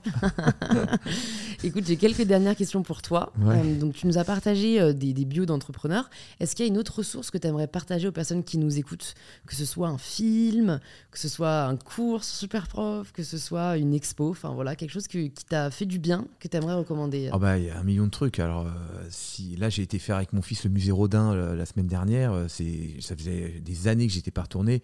[LAUGHS] écoute, j'ai quelques dernières questions pour toi. Euh, donc, tu nous as partagé euh, des, des, bios d'entrepreneurs. Est-ce qu'il y a une autre ressource que tu aimerais partager aux personnes qui nous écoutent? Que ce soit un film, que ce soit un cours sur Superprof, que ce soit une expo, enfin voilà, quelque chose qui t'a fait du bien, que tu aimerais recommander? Ah bah, il y a un million de trucs. Alors, si là, j'ai été faire avec mon fils le musée Rodin la semaine dernière, ça faisait des années que j'étais pas retourné.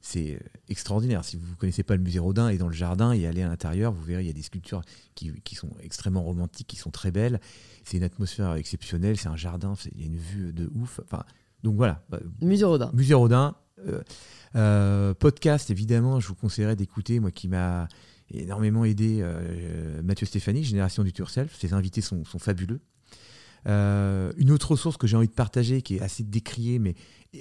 C'est euh, extraordinaire. Si vous ne connaissez pas le musée Rodin et dans le jardin et allez à l'intérieur, vous verrez, il y a des sculptures qui, qui sont extrêmement romantiques, qui sont très belles. C'est une atmosphère exceptionnelle. C'est un jardin, il y a une vue de ouf. Enfin, donc voilà. Bah, musée Rodin. Musée Rodin. Euh, euh, podcast, évidemment, je vous conseillerais d'écouter, moi qui m'a énormément aidé, Mathieu Stéphanie, Génération du Turself. Ses invités sont, sont fabuleux. Une autre ressource que j'ai envie de partager, qui est assez décriée, mais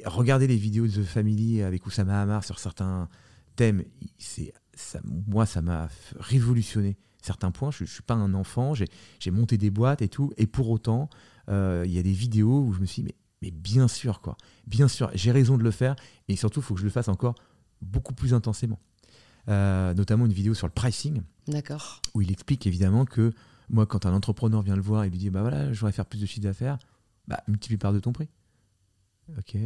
regardez les vidéos de The Family avec Oussama Hamar sur certains thèmes, c'est ça, moi, ça m'a révolutionné certains points. Je ne suis pas un enfant, j'ai monté des boîtes et tout, et pour autant, euh, il y a des vidéos où je me suis dit, mais, mais bien sûr, quoi, bien sûr, j'ai raison de le faire, et surtout, il faut que je le fasse encore beaucoup plus intensément. Euh, notamment une vidéo sur le pricing, D'accord. où il explique évidemment que moi, quand un entrepreneur vient le voir et lui dit, bah voilà, je voudrais faire plus de chiffre d'affaires, bah multiplie par de ton prix. Ok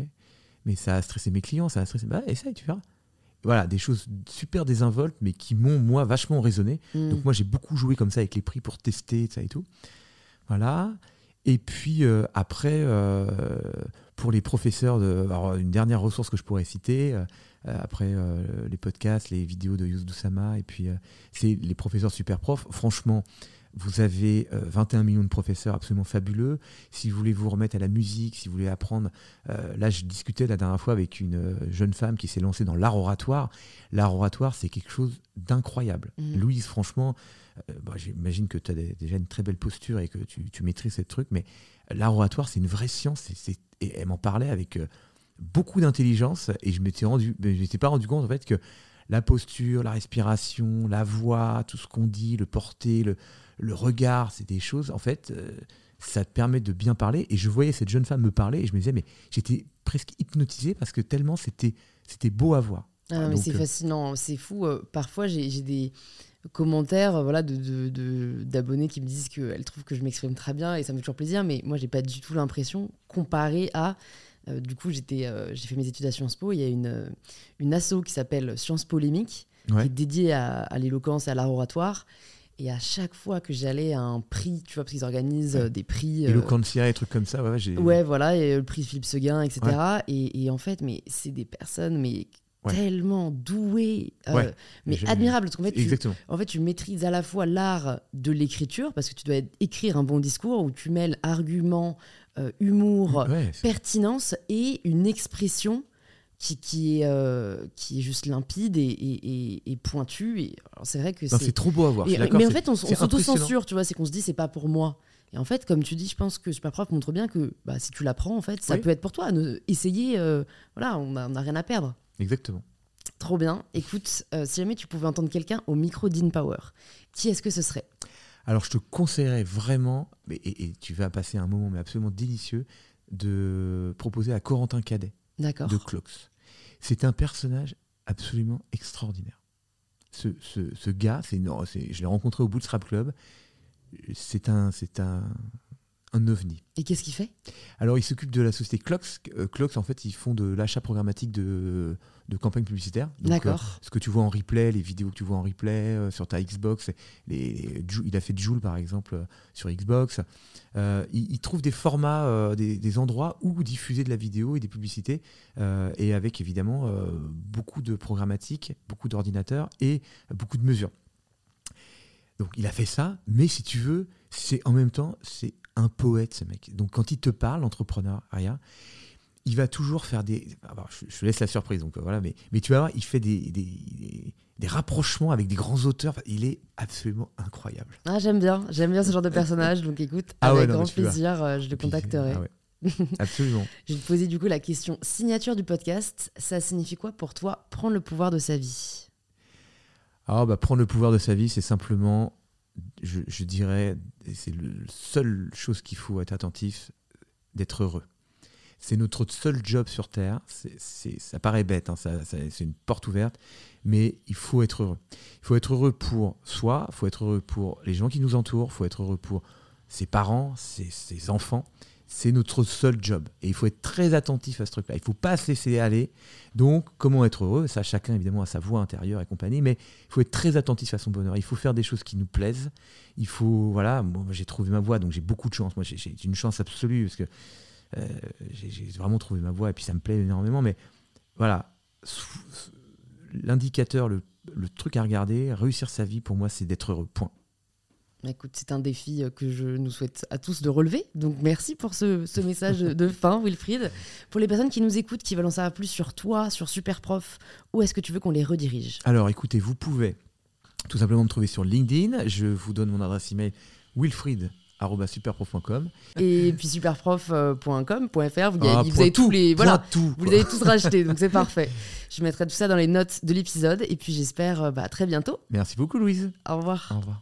mais ça a stressé mes clients, ça a stressé. Bah, essaye, tu verras. Voilà, des choses super désinvoltes, mais qui m'ont, moi, vachement résonné. Mm. Donc, moi, j'ai beaucoup joué comme ça avec les prix pour tester, ça et tout. Voilà. Et puis, euh, après, euh, pour les professeurs, de, alors, une dernière ressource que je pourrais citer, euh, après les podcasts, les vidéos de Yus Doussama, et puis c'est les professeurs super profs. Franchement, vous avez 21 euh, millions de professeurs absolument fabuleux. Si vous voulez vous remettre à la musique, si vous voulez apprendre, euh, là je discutais la dernière fois avec une euh, jeune femme qui s'est lancée dans l'art oratoire. L'art oratoire, c'est quelque chose d'incroyable. Mmh. Louise, franchement, j'imagine que tu as déjà une très belle posture et que tu, maîtrises ce truc, mais l'art oratoire, c'est une vraie science. et elle m'en parlait avec beaucoup d'intelligence et je m'étais rendu, je m'étais pas rendu compte en fait que la posture, la respiration, la voix, tout ce qu'on dit, le porter, le, le regard, c'est des choses, en fait, euh, ça te permet de bien parler. Et je voyais cette jeune femme me parler et je me disais, mais j'étais presque hypnotisé parce que tellement c'était, beau à voir. Ah, mais c'est euh, fascinant, c'est fou. Euh, parfois, j'ai des commentaires voilà, d'abonnés de, de, qui me disent qu'elles trouvent que je m'exprime très bien et ça me fait toujours plaisir, mais moi, j'ai pas du tout l'impression, comparé à. Du coup, j'étais, j'ai fait mes études à Sciences Po. Il y a une, une asso qui s'appelle Sciences Polémiques, qui est dédiée à, à l'éloquence et à l'art oratoire. Et à chaque fois que j'allais à un prix, tu vois, parce qu'ils organisent euh, des prix. Le et trucs comme ça, ouais, j'ai. Ouais, voilà, et le prix Philippe Seguin, etc. Et, en fait, mais c'est des personnes, mais tellement douées, euh, mais admirables. Parce qu'en fait, tu, en fait, tu maîtrises à la fois l'art de l'écriture, parce que tu dois écrire un bon discours où tu mêles argument, euh, humour, pertinence et une expression qui, qui, est, euh, qui est juste limpide et, et, et. Et c'est vrai que c'est trop beau à voir. mais en fait, on, on s'auto-censure, tu vois, c'est qu'on se dit c'est pas pour moi. Et en fait, comme tu dis, je pense que Superprof montre bien que bah, si tu l'apprends, en fait, ça peut être pour toi. Essayer, euh, voilà, on n'a rien à perdre. Exactement. Trop bien. Écoute, euh, si jamais tu pouvais entendre quelqu'un au micro d'InPower, qui est-ce que ce serait? Alors, je te conseillerais vraiment, et, et, tu vas passer un moment mais absolument délicieux, de proposer à Corentin Cadet de Clox. C'est un personnage absolument extraordinaire. Ce, ce, gars, c'est je l'ai rencontré au Bootstrap Club. C'est un, c'est un, un ovni. Et qu'est-ce qu'il fait? Alors, il s'occupe de la société Clocks. Euh, Clocks, en fait, ils font de l'achat programmatique de, de campagnes publicitaires. Euh, D'accord. ce que tu vois en replay, les vidéos que tu vois en replay euh, sur ta Xbox, les, les- Jou- il a fait Joule, par exemple, euh, sur Xbox. Il, il trouve des formats, des, des endroits où diffuser de la vidéo et des publicités, et avec évidemment beaucoup de programmatique, beaucoup d'ordinateurs et beaucoup de mesures. Donc il a fait ça, mais si tu veux, c'est en même temps, c'est un poète ce mec. Donc quand il te parle, l'entrepreneuriat, il va toujours faire des. alors, je, laisse la surprise, donc voilà, mais, mais tu vas voir, il fait des, des, rapprochements avec des grands auteurs. Il est absolument incroyable. Ah, j'aime bien, j'aime bien ce genre de personnage, donc écoute, Ah ouais, avec non, grand vas. plaisir, euh, je le contacterai. ah ouais. [LAUGHS] Absolument. Je vais te poser du coup la question signature du podcast. Ça signifie quoi pour toi prendre le pouvoir de sa vie? Ah bah prendre le pouvoir de sa vie, c'est simplement, je, dirais, c'est la seule chose qu'il faut être attentif, d'être heureux. C'est notre seul job sur Terre. Ça paraît bête, hein, ça- c'est une porte ouverte, mais il faut être heureux. Il faut être heureux pour soi, il faut être heureux pour les gens qui nous entourent, il faut être heureux pour ses parents, ses enfants. C'est notre seul job. Et il faut être très attentif à ce truc-là. Il ne faut pas se laisser aller. Donc, comment être heureux? Ça, chacun, évidemment, a sa voix intérieure et compagnie. Mais il faut être très attentif à son bonheur. Il faut faire des choses qui nous plaisent. Il faut, voilà, moi j'ai trouvé ma voie, donc j'ai beaucoup de chance. Moi, j'ai une chance absolue parce que euh, j'ai vraiment trouvé ma voie et puis ça me plaît énormément. Mais voilà, l'indicateur, le truc à regarder, réussir sa vie, pour moi, c'est d'être heureux. Point. Écoute, c'est un défi euh, que je nous souhaite à tous de relever. Donc merci pour ce, ce message de fin, Wilfried. Pour les personnes qui nous écoutent, qui veulent en savoir plus sur toi, sur Superprof, où est-ce que tu veux qu'on les redirige? Alors écoutez, vous pouvez tout simplement me trouver sur LinkedIn. Je vous donne mon adresse email wilfried.superprof.com. Et puis superprof.com.fr, vous, avez- Ah, vous avez tous tout, les. point Voilà, tout, vous les avez tous [LAUGHS] rachetés, donc c'est parfait. Je mettrai tout ça dans les notes de l'épisode. Et puis j'espère euh, bah, très bientôt. Merci beaucoup Louise. Au revoir. Au revoir.